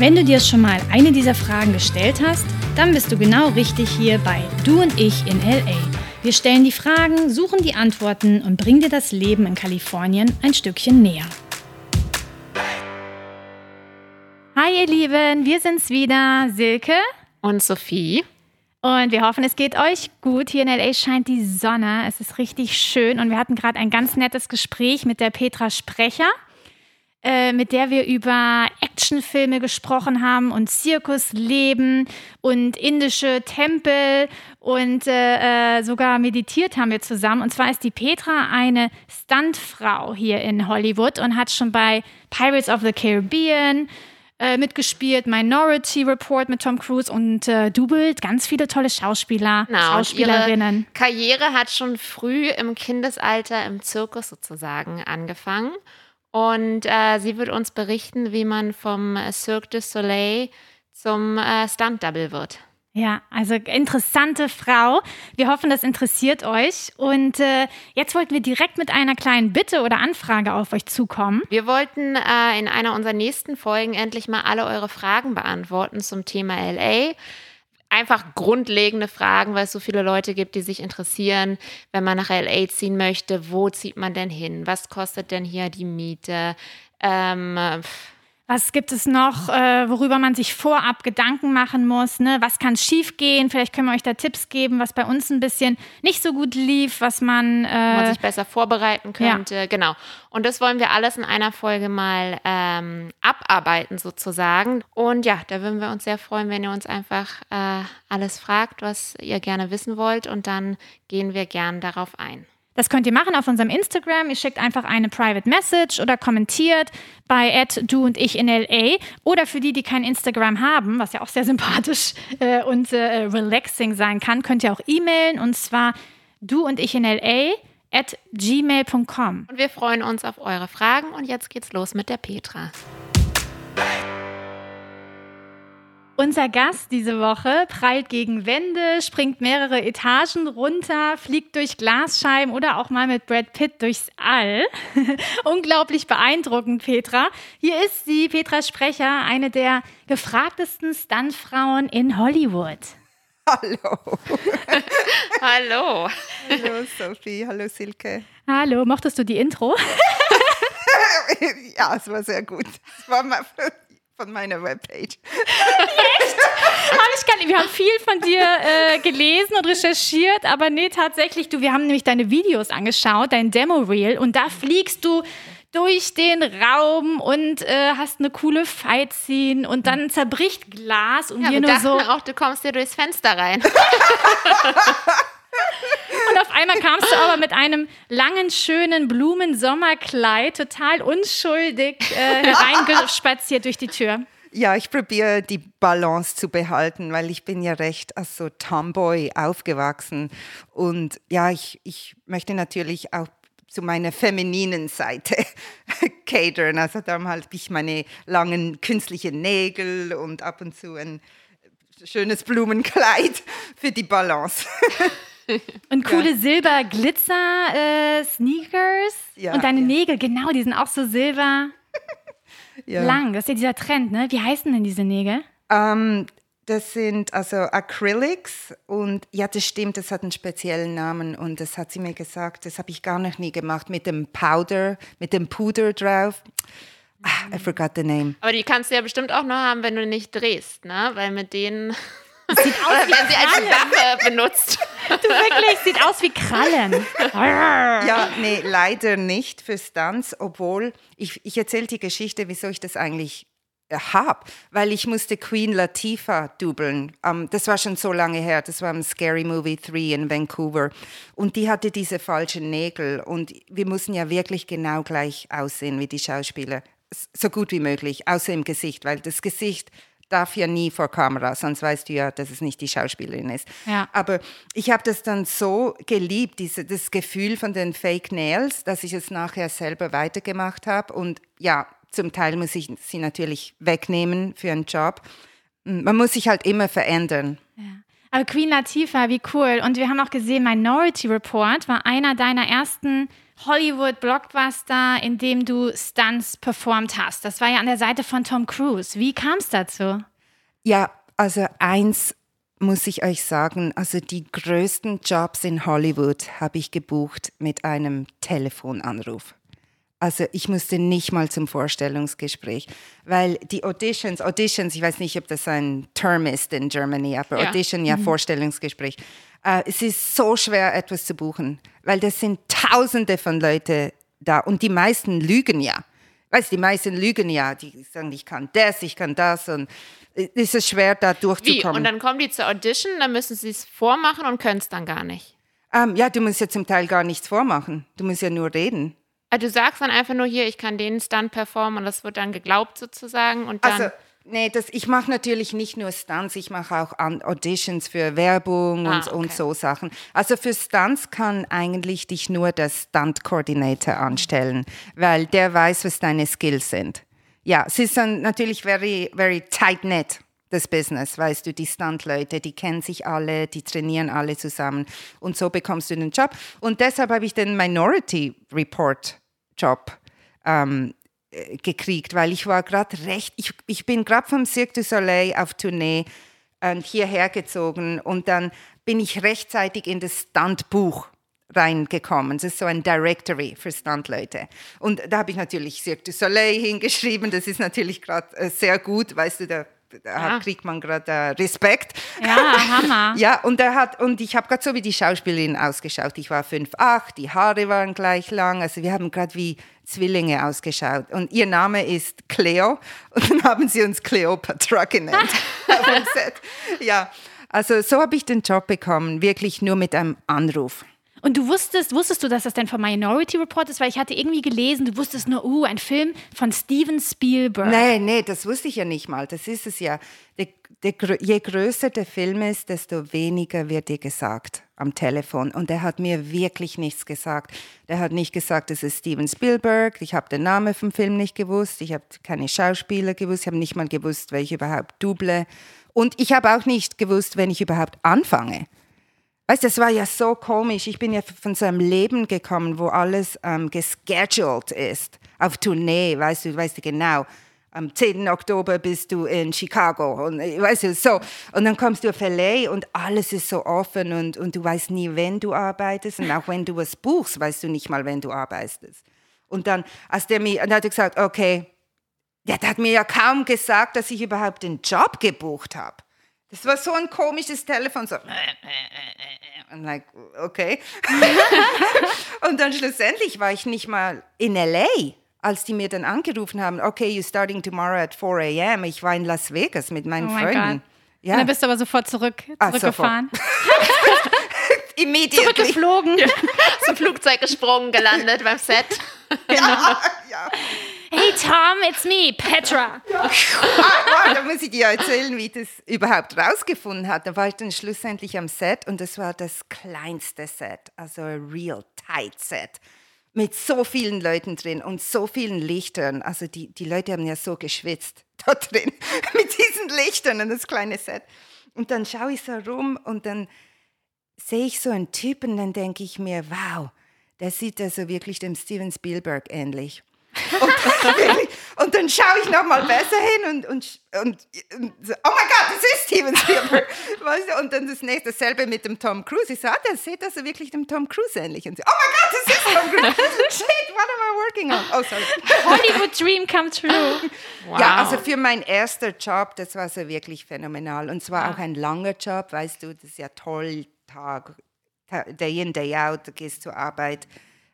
Wenn du dir schon mal eine dieser Fragen gestellt hast, dann bist du genau richtig hier bei Du und ich in LA. Wir stellen die Fragen, suchen die Antworten und bringen dir das Leben in Kalifornien ein Stückchen näher. Hi ihr Lieben, wir sind's wieder, Silke und Sophie. Und wir hoffen, es geht euch gut. Hier in LA scheint die Sonne. Es ist richtig schön. Und wir hatten gerade ein ganz nettes Gespräch mit der Petra Sprecher, äh, mit der wir über Actionfilme gesprochen haben und Zirkusleben und indische Tempel und äh, äh, sogar meditiert haben wir zusammen. Und zwar ist die Petra eine Stuntfrau hier in Hollywood und hat schon bei Pirates of the Caribbean, äh, mitgespielt, Minority Report mit Tom Cruise und äh, dubelt ganz viele tolle Schauspieler, genau, Schauspielerinnen. Ihre Karriere hat schon früh im Kindesalter im Zirkus sozusagen angefangen. Und äh, sie wird uns berichten, wie man vom Cirque du Soleil zum äh, Stunt-Double wird. Ja, also interessante Frau. Wir hoffen, das interessiert euch. Und äh, jetzt wollten wir direkt mit einer kleinen Bitte oder Anfrage auf euch zukommen. Wir wollten äh, in einer unserer nächsten Folgen endlich mal alle eure Fragen beantworten zum Thema LA. Einfach grundlegende Fragen, weil es so viele Leute gibt, die sich interessieren, wenn man nach LA ziehen möchte. Wo zieht man denn hin? Was kostet denn hier die Miete? Ähm, was gibt es noch, äh, worüber man sich vorab Gedanken machen muss? Ne? Was kann schiefgehen? Vielleicht können wir euch da Tipps geben, was bei uns ein bisschen nicht so gut lief, was man, äh, man sich besser vorbereiten könnte. Ja. Genau. Und das wollen wir alles in einer Folge mal ähm, abarbeiten sozusagen. Und ja, da würden wir uns sehr freuen, wenn ihr uns einfach äh, alles fragt, was ihr gerne wissen wollt. Und dann gehen wir gern darauf ein. Das könnt ihr machen auf unserem Instagram. Ihr schickt einfach eine Private Message oder kommentiert bei du und ich in LA. Oder für die, die kein Instagram haben, was ja auch sehr sympathisch äh, und äh, relaxing sein kann, könnt ihr auch e-mailen und zwar du und ich in LA at gmail.com. Und wir freuen uns auf eure Fragen und jetzt geht's los mit der Petra. Unser Gast diese Woche prallt gegen Wände, springt mehrere Etagen runter, fliegt durch Glasscheiben oder auch mal mit Brad Pitt durchs All. Unglaublich beeindruckend, Petra. Hier ist sie, Petra Sprecher, eine der gefragtesten Stuntfrauen in Hollywood. Hallo. Hallo. Hallo Sophie, hallo Silke. Hallo, mochtest du die Intro? ja, es war sehr gut. Es war mal von meiner Webpage. Echt? Hab ich gar nicht. Wir haben viel von dir äh, gelesen und recherchiert, aber nee, tatsächlich, du, wir haben nämlich deine Videos angeschaut, dein Demo-Reel, und da fliegst du durch den Raum und äh, hast eine coole Fight-Scene und dann zerbricht Glas und ja, wir nur so. auch, du kommst dir durchs Fenster rein. Und auf einmal kamst du aber mit einem langen, schönen Blumensommerkleid, total unschuldig, äh, hereinspaziert durch die Tür. Ja, ich probiere die Balance zu behalten, weil ich bin ja recht als so Tomboy aufgewachsen. Und ja, ich, ich möchte natürlich auch zu meiner femininen Seite catern. Also darum habe ich meine langen künstlichen Nägel und ab und zu ein schönes Blumenkleid für die Balance. Und coole ja. Silber-Glitzer-Sneakers. Äh, ja, und deine ja. Nägel, genau, die sind auch so silber lang. Das ist ja dieser Trend, ne? Wie heißen denn diese Nägel? Um, ähm, das sind also Acrylics und ja, das stimmt, das hat einen speziellen Namen und das hat sie mir gesagt, das habe ich gar noch nie gemacht mit dem Powder, mit dem Puder drauf. Ah, I forgot the name. Aber die kannst du ja bestimmt auch noch haben, wenn du nicht drehst, ne? Weil mit denen sieht aus Oder werden sie als Waffe benutzt. Du wirklich, sieht aus wie Krallen. ja, nee, leider nicht für Stunts, obwohl ich, ich erzähle die Geschichte, wieso ich das eigentlich äh, habe, weil ich musste Queen Latifah dubeln. Um, das war schon so lange her, das war im Scary Movie 3 in Vancouver. Und die hatte diese falschen Nägel und wir mussten ja wirklich genau gleich aussehen wie die Schauspieler. So gut wie möglich, außer im Gesicht, weil das Gesicht darf ja nie vor Kamera, sonst weißt du ja, dass es nicht die Schauspielerin ist. Ja. Aber ich habe das dann so geliebt, diese, das Gefühl von den Fake Nails, dass ich es nachher selber weitergemacht habe. Und ja, zum Teil muss ich sie natürlich wegnehmen für einen Job. Man muss sich halt immer verändern. Ja. Aber Queen Latifah, wie cool. Und wir haben auch gesehen, Minority Report war einer deiner ersten Hollywood-Blockbuster, in dem du Stunts performt hast. Das war ja an der Seite von Tom Cruise. Wie kam es dazu? Ja, also eins muss ich euch sagen, also die größten Jobs in Hollywood habe ich gebucht mit einem Telefonanruf. Also ich musste nicht mal zum Vorstellungsgespräch, weil die Auditions, Auditions, ich weiß nicht, ob das ein Term ist in Germany, aber Ja. Audition, ja, Vorstellungsgespräch. Äh, es ist so schwer, etwas zu buchen, weil das sind Tausende von Leuten da und die meisten lügen ja. Weißt, du, die meisten lügen ja, die sagen, ich kann das, ich kann das und es ist schwer, da Wie? durchzukommen. Und dann kommen die zur Audition, dann müssen sie es vormachen und können es dann gar nicht. ähm, ja, du musst ja zum Teil gar nichts vormachen, du musst ja nur reden. Also du sagst dann einfach nur hier, ich kann den Stunt performen und das wird dann geglaubt sozusagen und dann. Also, nee, das, ich mache natürlich nicht nur Stunts, ich mache auch Auditions für Werbung Ah, und, und okay. so Sachen. Also für Stunts kann eigentlich dich nur der Stunt-Coordinator anstellen, weil der weiß, was deine Skills sind. Ja, es ist dann natürlich very, very tight-knit, das Business, weißt du, die Stunt-Leute, die kennen sich alle, die trainieren alle zusammen und so bekommst du den Job. Und deshalb habe ich den Minority Report Job ähm, äh, gekriegt, weil ich war gerade recht, ich, ich bin gerade vom Cirque du Soleil auf Tournee und hierher gezogen und dann bin ich rechtzeitig in das Stuntbuch reingekommen. Das ist so ein Directory für Stuntleute. Und da habe ich natürlich Cirque du Soleil hingeschrieben. Das ist natürlich gerade äh, sehr gut, weißt du, da, da Ja. kriegt man gerade äh, Respekt. Ja, Hammer. Ja, und er hat, und ich habe gerade so wie die Schauspielerin ausgeschaut. Ich war 5'8, die Haare waren gleich lang. Also wir haben gerade wie Zwillinge ausgeschaut. Und ihr Name ist Cleo. Und dann haben sie uns Cleopatra genannt. Ja, also so habe ich den Job bekommen, wirklich nur mit einem Anruf. Und du wusstest, wusstest du, dass das denn von Minority Report ist? Weil ich hatte irgendwie gelesen, du wusstest nur, uh, ein Film von Steven Spielberg. Nee, nee, das wusste ich ja nicht mal. Das ist es ja. Der, grö- je größer der Film ist, desto weniger wird dir gesagt am Telefon. Und er hat mir wirklich nichts gesagt. Der hat nicht gesagt, es ist Steven Spielberg. Ich habe den Namen vom Film nicht gewusst. Ich habe keine Schauspieler gewusst. Ich habe nicht mal gewusst, wer ich überhaupt double. Und ich habe auch nicht gewusst, wenn ich überhaupt anfange. Weißt du, das war ja so komisch. Ich bin ja von so einem Leben gekommen, wo alles ähm, gescheduled ist. Auf Tournee, weißt du, weißt du genau. Am 10. Oktober bist du in Chicago und äh, weißt du, so. Und dann kommst du auf LA und alles ist so offen und, und du weißt nie, wenn du arbeitest und auch wenn du was buchst, weißt du nicht mal, wenn du arbeitest. Und dann, als der mir, dann hat er gesagt, okay, der hat mir ja kaum gesagt, dass ich überhaupt den Job gebucht habe. Das war so ein komisches Telefon, so. I'm like, okay. und dann schlussendlich war ich nicht mal in LA, als die mir dann angerufen haben, okay, you're starting tomorrow at 4 a.m. Ich war in Las Vegas mit meinen Oh mein Freunden. Gott. Ja, Und dann bist du aber sofort zurück, Ah, zurückgefahren. immediately. Zurückgeflogen. zum Flugzeug gesprungen, gelandet beim Set. Ja, ja. Hey Tom, it's me, Petra. Ah, wow, da muss ich dir erzählen, wie ich das überhaupt rausgefunden hat. Da war ich dann schlussendlich am Set und das war das kleinste Set, also ein real tight Set. Mit so vielen Leuten drin und so vielen Lichtern. Also die, die Leute haben ja so geschwitzt da drin mit diesen Lichtern und das kleine Set. Und dann schaue ich so rum und dann sehe ich so einen Typen, dann denke ich mir, wow, der sieht also wirklich dem Steven Spielberg ähnlich. Und, und dann schaue ich noch mal besser hin und, und, und, und so, oh mein Gott, das ist Steven Spielberg. Weißt du? Und dann das nächste, dasselbe mit dem Tom Cruise. Ich so, ah, der sieht also wirklich dem Tom Cruise ähnlich. Und so, oh mein Gott, das ist Tom Cruise. Shit, what am I working on? Oh, sorry. Hollywood Dream come true. Wow. Ja, also für meinen ersten Job, das war so wirklich phänomenal. Und zwar auch ein langer Job, weißt du, das ist ja toll, Tag, ta- day in, day out, du gehst zur Arbeit.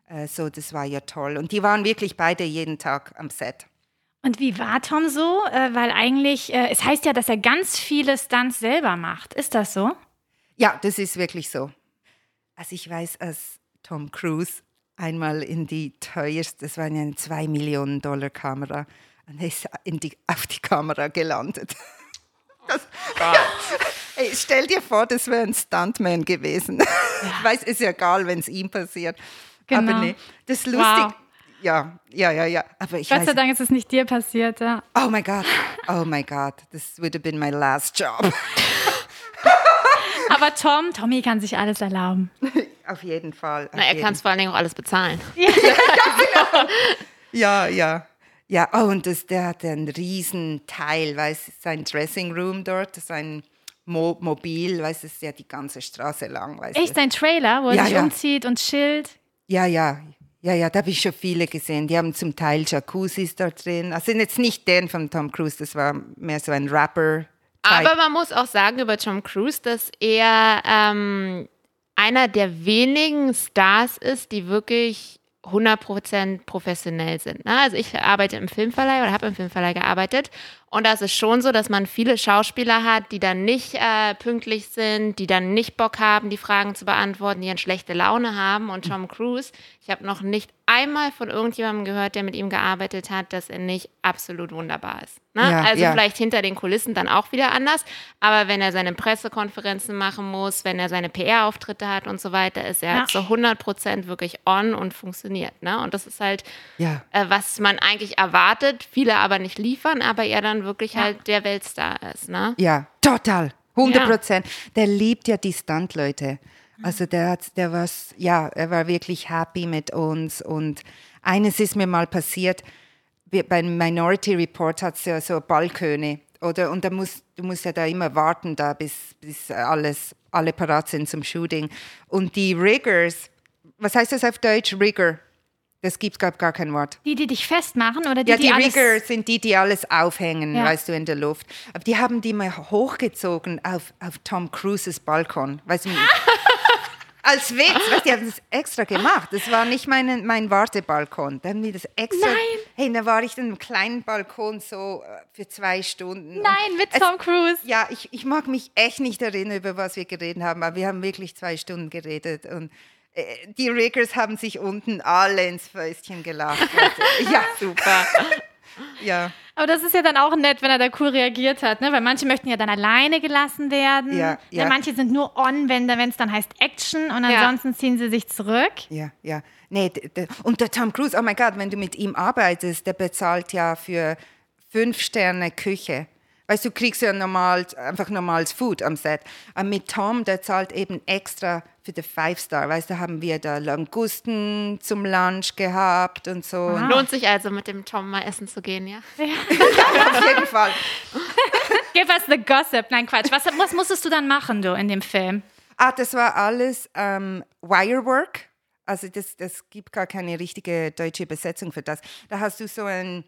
Äh, So, das war ja toll. Und die waren wirklich beide jeden Tag am Set. Und wie war Tom so? Äh, weil eigentlich, äh, es heißt ja, dass er ganz viele Stunts selber macht. Ist das so? Ja, das ist wirklich so. Also ich weiß, als Tom Cruise einmal in die teuerste, das war eine 2 Millionen Dollar Kamera, und er ist in die, auf die Kamera gelandet. Ey, stell dir vor, das wäre ein Stuntman gewesen. Ich weiß, ist ja egal, wenn es ihm passiert. Genau. Aber nee, das ist lustig. Wow. Ja, ja, ja, ja. Aber ich Gott sei weiß, Dank ist es nicht dir passiert. Ja. oh my God, oh my God, this would have been my last job. Aber Tom, Tommy kann sich alles erlauben. Auf jeden Fall. auf Na, er kann es vor allen Dingen auch alles bezahlen. Ja, ja. Ja, oh, und das, der hat einen riesen Teil, weißt du, sein Dressing Room dort, sein Mo Mobil, weißt du, ist ja die ganze Straße lang, weißt Echt du. ein Trailer, wo er Ja, sich ja. umzieht und chillt. Ja, ja, ja, ja, da habe ich schon viele gesehen. Die haben zum Teil Jacuzzis dort drin. Also jetzt nicht den von Tom Cruise, das war mehr so ein Rapper. Aber man muss auch sagen über Tom Cruise, dass er ähm, einer der wenigen Stars ist, die wirklich 100% professionell sind. Ne? Also ich arbeite im Filmverleih oder habe im Filmverleih gearbeitet und da ist es schon so, dass man viele Schauspieler hat, die dann nicht äh, pünktlich sind, die dann nicht Bock haben, die Fragen zu beantworten, die dann schlechte Laune haben und Tom Cruise, ich habe noch nicht einmal von irgendjemandem gehört, der mit ihm gearbeitet hat, dass er nicht absolut wunderbar ist. Ne? Ja, also ja. vielleicht hinter den Kulissen dann auch wieder anders, aber wenn er seine Pressekonferenzen machen muss, wenn er seine PR-Auftritte hat und so weiter, ist er Ja. zu 100 Prozent wirklich on und funktioniert. Ne? Und das ist halt, Ja. äh, was man eigentlich erwartet, viele aber nicht liefern, aber er dann wirklich halt der Weltstar ist. Ne? Ja, total. 100 Prozent. Der liebt ja die Stuntleute. Also der hat, der war, ja, er war wirklich happy mit uns. Und eines ist mir mal passiert, wir, beim Minority Report hat es ja so Balköne, oder? Und da musst, du musst ja da immer warten, da bis, bis alles, alle parat sind zum Shooting. Und die Riggers, was heißt das auf Deutsch? Rigger. Das gibt gab gar kein Wort. Die, die dich festmachen oder die, Ja, die, alles... Rigger sind die, die alles aufhängen, Ja. weißt du, in der Luft. Aber die haben die mal hochgezogen auf, auf Tom Cruises Balkon. Weißt du, als Witz, weißt du, die haben das extra gemacht. Das war nicht mein, mein Wartebalkon. Da haben die das extra. Nein. Hey, da war ich in einem kleinen Balkon so äh, für zwei Stunden. Nein, mit Es- Tom Cruise. Ja, ich, ich mag mich echt nicht erinnern, über was wir geredet haben, aber wir haben wirklich zwei Stunden geredet und die Riggers haben sich unten alle ins Fäustchen gelacht. Also, ja, super. Ja, Aber das ist ja dann auch nett, wenn er da cool reagiert hat, ne? Weil manche möchten ja dann alleine gelassen werden. Ja, Ne, ja. Manche sind nur on, wenn es dann heißt Action und ansonsten ziehen sie sich zurück. ja, ja. Nee, und der Tom Cruise, oh mein Gott, wenn du mit ihm arbeitest, der bezahlt ja für fünf Sterne Küche. Weißt du, du kriegst ja normal, einfach normales Food am Set. Aber mit Tom, der zahlt eben extra für den Five Star. Weißt du, haben wir da Langusten zum Lunch gehabt und so. Und Lohnt sich also mit dem Tom mal essen zu gehen, ja? Auf jeden Fall. Give us the gossip. Nein, Quatsch. Was, was musstest du dann machen, du, in dem Film? Ah, das war alles ähm, Wirework. Also das, das gibt gar keine richtige deutsche Übersetzung für das. Da hast du so ein,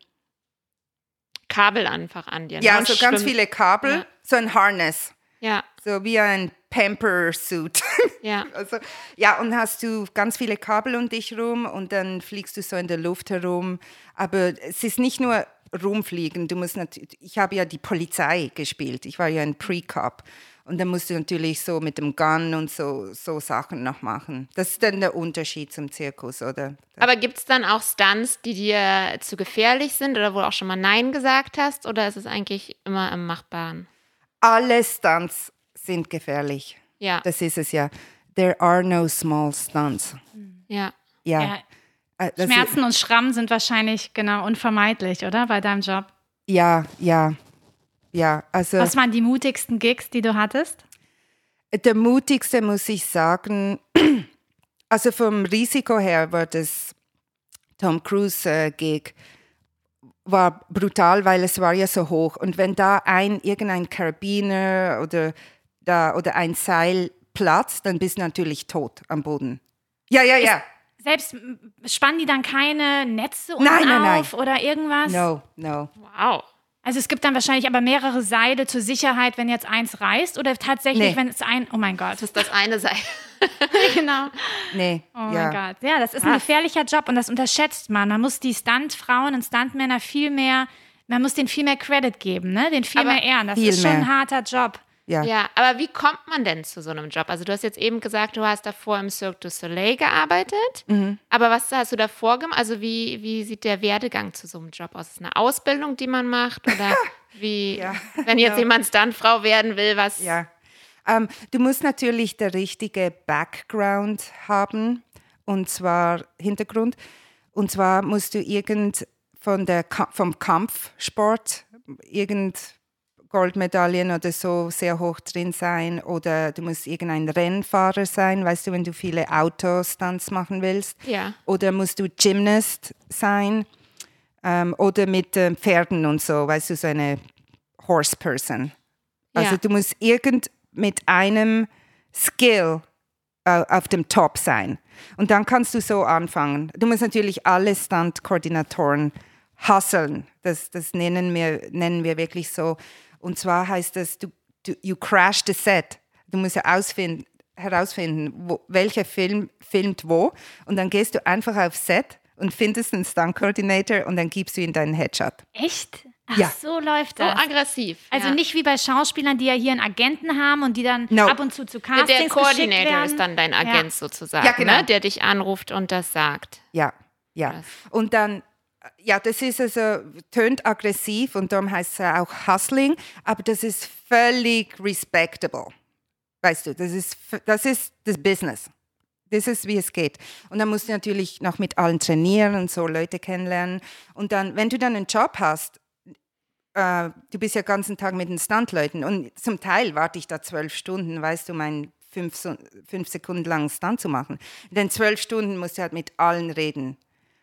Kabel einfach an dir. ne? ja, Und so ganz schwimmen. viele Kabel, Ja. so ein Harness, Ja, so wie ein Pamper-Suit. ja. also, ja, und hast du ganz viele Kabel um dich rum und dann fliegst du so in der Luft herum. Aber es ist nicht nur rumfliegen, du musst natürlich, ich habe ja die Polizei gespielt, ich war ja ein Pre-Cop. Und dann musst du natürlich so mit dem Gun und so, so Sachen noch machen. Das ist dann der Unterschied zum Zirkus, oder? Aber gibt es dann auch Stunts, die dir zu gefährlich sind oder wo du auch schon mal Nein gesagt hast? Oder ist es eigentlich immer im Machbaren? Alle Stunts sind gefährlich. Ja, Das ist es ja. There are no small stunts. ja. Ja. Ja, das Schmerzen und Schrammen sind wahrscheinlich genau unvermeidlich, oder? Bei deinem Job. Ist, ja, ja. Ja, also Was waren die mutigsten Gigs, die du hattest? der mutigste muss ich sagen, also vom Risiko her war das Tom Cruise äh, Gig war brutal, weil es war ja so hoch und wenn da ein irgendein Karabiner oder da oder ein Seil platzt, dann bist du natürlich tot am Boden. Ja, ja, ja. Selbst spannen die dann keine Netze unten Nein, nein, nein. auf oder irgendwas? No, no. Wow. Also es gibt dann wahrscheinlich aber mehrere Seile zur Sicherheit, wenn jetzt eins reißt oder tatsächlich, Nee. wenn es ein, oh mein Gott, Das ist das eine Seil. genau. Nee, Oh ja. mein Gott. Ja, das ist ein gefährlicher Job und das unterschätzt man. Man muss die Stuntfrauen und Stuntmänner viel mehr, man muss denen viel mehr Credit geben, ne? Den viel Aber mehr ehren. Das ist schon ein mehr. harter Job. Ja. Ja, aber wie kommt man denn zu so einem Job? Also du hast jetzt eben gesagt, du hast davor im Cirque du Soleil gearbeitet. Aber was hast du davor gemacht? Also wie, wie sieht der Werdegang zu so einem Job aus? Ist eine Ausbildung, die man macht? Oder Wie, Ja, wenn jetzt ja. jemand Stuntfrau werden will, was. Ja. Ähm, du musst natürlich der richtige Background haben, und zwar Hintergrund. Und zwar musst du irgend von der, vom Kampfsport irgend Goldmedaillen oder so sehr hoch drin sein oder du musst irgendein Rennfahrer sein, weißt du, wenn du viele Autostunts machen willst. Ja. Oder musst du Gymnast sein ähm, oder mit ähm, Pferden und so, weißt du, so eine Horse Person. Also Ja. du musst irgend mit einem Skill äh, auf dem Top sein. Und dann kannst du so anfangen. Du musst natürlich alle Stunt-Koordinatoren hustlen. Das, das nennen, wir, nennen wir wirklich so. Und zwar heißt das, du, du you crash the set. Du musst herausfinden, wo, welcher Film filmt wo. Und dann gehst du einfach auf Set und findest einen Stunt-Coordinator und dann gibst du ihm deinen Headshot. Echt? Ach, Ja. so läuft So das. aggressiv. Also ja. nicht wie bei Schauspielern, die ja hier einen Agenten haben und die dann No. ab und zu zu Der Castings geschickt Koordinator ist dann dein Agent Ja. sozusagen, Ja, genau. ne? der dich anruft und das sagt. Ja, ja. Krass. Und dann, ja, das ist also, tönt aggressiv und darum heißt es auch Hustling, aber das ist völlig respectable. Weißt du, das ist, das ist das Business. Das ist, wie es geht. Und dann musst du natürlich noch mit allen trainieren und so Leute kennenlernen. Und dann, wenn du dann einen Job hast, äh, du bist ja den ganzen Tag mit den Stuntleuten und zum Teil warte ich da zwölf Stunden, weißt du, meinen fünf, fünf Sekunden langen Stunt zu machen. In den zwölf Stunden musst du halt mit allen reden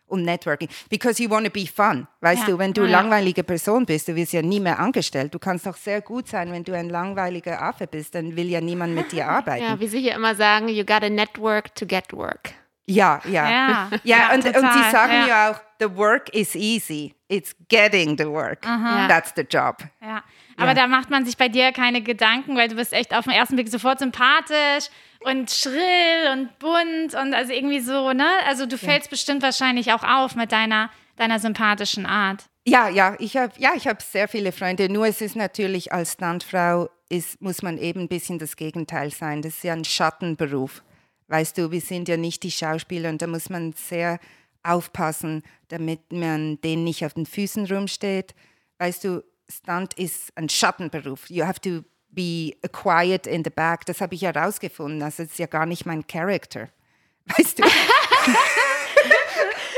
und Networking. Because you want to be fun. Weißt Ja. du, wenn du Ja. langweilige Person bist, du wirst ja nie mehr angestellt. Du kannst doch sehr gut sein, wenn du ein langweiliger Affe bist, dann will ja niemand mit dir arbeiten. Ja, wie sie hier immer sagen, you gotta network to get work. Ja, ja. Ja, Ja, ja, und, sie sagen ja. auch, the work is easy. It's getting the work. Ja. That's the job. Ja. Aber da macht man sich bei dir keine Gedanken, weil du bist echt auf den ersten Blick sofort sympathisch und schrill und bunt und also irgendwie so, ne? Also du fällst bestimmt wahrscheinlich auch auf mit deiner, deiner sympathischen Art. Ja, ja, ich habe ja, ich hab sehr viele Freunde. Nur es ist natürlich als Stuntfrau, ist, muss man eben ein bisschen das Gegenteil sein. Das ist ja ein Schattenberuf. Weißt du, wir sind ja nicht die Schauspieler und da muss man sehr aufpassen, damit man denen nicht auf den Füßen rumsteht. Weißt du, Stunt ist ein Schattenberuf. You have to be quiet in the back. Das habe ich herausgefunden. Also es ist ja gar nicht mein Character. Weißt du?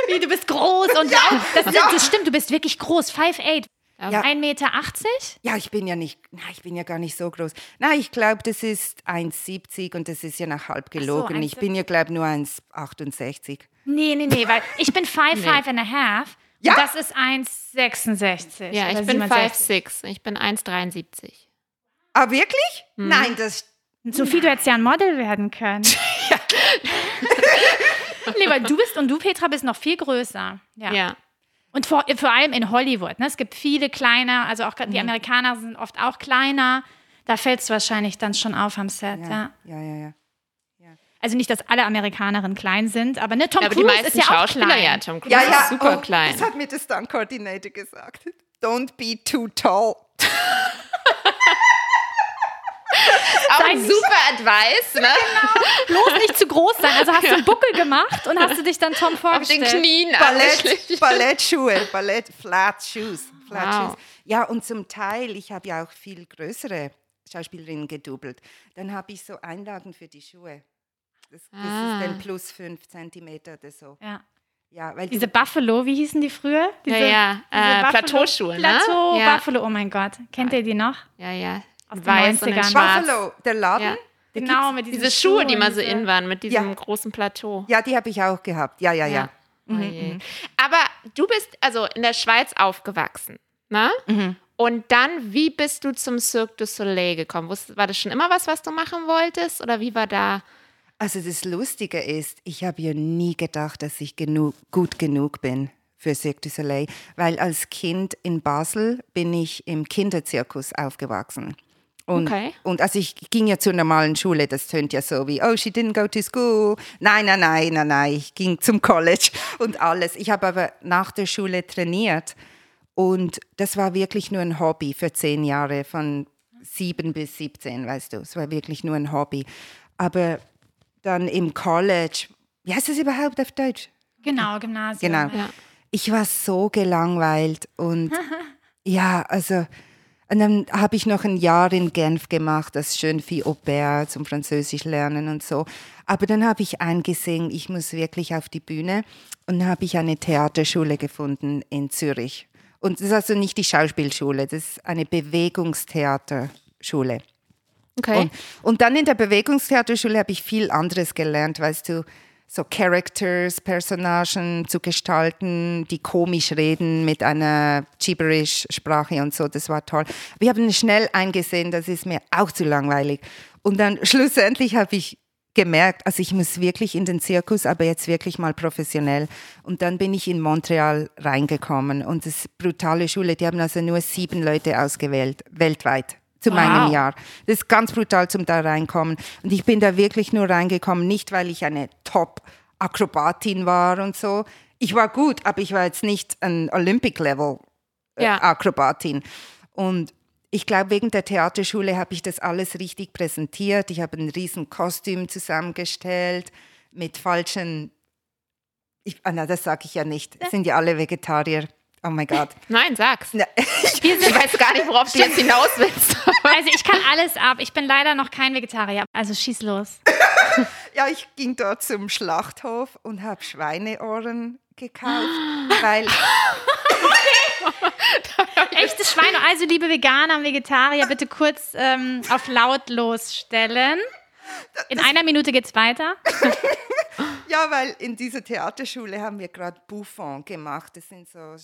Wie, du bist groß und laut. Das, Ja. das stimmt, du bist wirklich groß. 5'8. Ja. 1,80 Meter? Ja, ich bin ja nicht, na, ich bin ja gar nicht so groß. Na, ich glaube, das ist 1,70 und das ist ja nach halb gelogen. ich bin ja, glaube nur 1,68. Nee, nee, nee, weil ich bin 5'5 and a half. Ja. Und das ist 1,66. Ja, ich bin 67. 5'6. Ich bin 1,73. Ah, wirklich? Nein, das. Sophie, du hättest ja ein Model werden können. nee, weil du bist und du, Petra, bist noch viel größer. Ja. Ja. Und vor, vor allem in Hollywood. Ne? Es gibt viele kleine, also auch Mhm. die Amerikaner sind oft auch kleiner. Da fällst du wahrscheinlich dann schon auf am Set. Ja. Ja, ja, ja. ja. Also nicht, dass alle Amerikanerinnen klein sind, aber ne, Tom Aber die Cruise meisten ist ja auch klein. ja, Tom Cruise Ja, ist ja, super oh, klein. Das hat mir der Stunt Coordinator gesagt. Don't be too tall. Auch Sei ein super Advice, ne? Bloß nicht zu groß sein. Also hast du einen Buckel gemacht und hast du dich dann Tom Auf vorgestellt. den Knien Ballett. Ballettschuhe, Ballett, Flat Shoes. Flat Wow. Shoes. Ja, und zum Teil, ich habe ja auch viel größere Schauspielerinnen gedoubelt. Dann habe ich so Einlagen für die Schuhe. Das, das Ah. ist dann plus fünf Zentimeter oder so. Ja. Ja, weil Diese Buffalo, wie hießen die früher? Diese, Ja, ja, diese äh, Buffalo- Plateauschuhe, ne? Plateau, Ja. Buffalo, oh mein Gott. Kennt ihr die noch? Ja, ja. Aus den Weiß und in 90ern. schwarz. Buffalo, der Laden. Ja. der Genau, mit diesen Diese Schuhe, die mal so in waren, mit diesem Ja. großen Plateau. Ja, die habe ich auch gehabt. Ja, ja, ja. Oh je. Aber du bist also in der Schweiz aufgewachsen, ne? Und dann, wie bist du zum Cirque du Soleil gekommen? War das schon immer was, was du machen wolltest? Oder wie war da? Also das Lustige ist, ich habe ja nie gedacht, dass ich genug, gut genug bin für Cirque du Soleil, weil als Kind in Basel bin ich im Kinderzirkus aufgewachsen. Und, Okay. und also ich ging ja zur normalen Schule, das tönt ja so wie, oh, she didn't go to school. Nein, nein, nein, nein, nein, ich ging zum College und alles. Ich habe aber nach der Schule trainiert und das war wirklich nur ein Hobby für zehn Jahre, von sieben bis 17, weißt du. Es war wirklich nur ein Hobby. Aber dann im College, wie heißt das überhaupt auf Deutsch? Genau, Gymnasium. Genau. Ja. Ich war so gelangweilt und ja, also Und dann habe ich noch ein Jahr in Genf gemacht, das schön wie Au pair zum Französisch lernen und so. Aber dann habe ich eingesehen, ich muss wirklich auf die Bühne und habe ich eine Theaterschule gefunden in Zürich. Und das ist also nicht die Schauspielschule, das ist eine Bewegungstheaterschule. Okay. Und, und dann in der Bewegungstheaterschule habe ich viel anderes gelernt, weißt du, so Characters, Personagen zu gestalten, die komisch reden mit einer Gibberish-Sprache und so. Das war toll. Aber ich habe schnell eingesehen, das ist mir auch zu langweilig. Und dann schlussendlich habe ich gemerkt, also ich muss wirklich in den Zirkus, aber jetzt wirklich mal professionell. Und dann bin ich in Montreal reingekommen und das brutale Schule, die haben also nur sieben Leute ausgewählt, weltweit zu wow. meinem Jahr. Das ist ganz brutal zum da reinkommen. Und ich bin da wirklich nur reingekommen, nicht weil ich eine Top-Akrobatin war und so. Ich war gut, aber ich war jetzt nicht ein Olympic-Level-Akrobatin. Äh, ja. Und ich glaube, wegen der Theaterschule habe ich das alles richtig präsentiert. Ich habe ein riesen Kostüm zusammengestellt mit falschen. Ich, ah, na, das sage ich ja nicht. Sind ja alle Vegetarier. Oh mein Gott. Nein, sag's. ich weiß gar nicht, worauf du jetzt hinaus willst. Also ich kann alles ab. Ich bin leider noch kein Vegetarier. Also schieß los. ja, ich ging dort zum Schlachthof und habe Schweineohren gekauft, weil Echte Schweine. Also, liebe Veganer und Vegetarier, bitte kurz ähm, auf lautlos stellen. In einer Minute geht's weiter. ja, weil in dieser Theaterschule haben wir gerade Bouffon gemacht. Das sind so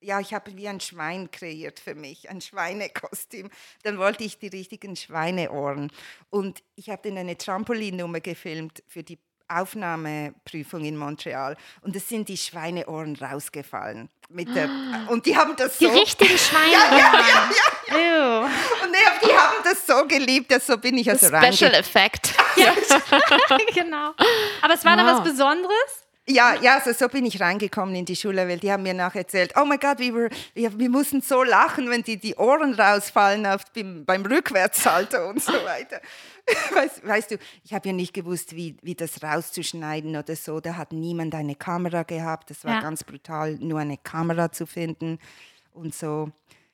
ja, ich habe wie ein Schwein kreiert für mich, ein Schweinekostüm. Dann wollte ich die richtigen Schweineohren. Und ich habe dann eine Trampolinnummer gefilmt für die Aufnahmeprüfung in Montreal. Und es sind die Schweineohren rausgefallen. Mit der, und die haben das so... Die richtigen Schweineohren. ja, ja, ja, ja. Und die haben das so geliebt, dass so bin ich also rein. Special Effect. Ja, genau. Aber es war wow. da was Besonderes? Ja, ja, also so bin ich reingekommen in die Schule, weil die haben mir nachher erzählt, oh mein Gott, wir, wir, wir mussten so lachen, wenn die, die Ohren rausfallen auf, beim, beim Rückwärtssalto und so weiter. Weißt, weißt, du, ich habe ja nicht gewusst, wie, wie das rauszuschneiden oder so. Da hat niemand eine Kamera gehabt. Das war ja. ganz brutal, nur eine Kamera zu finden und so.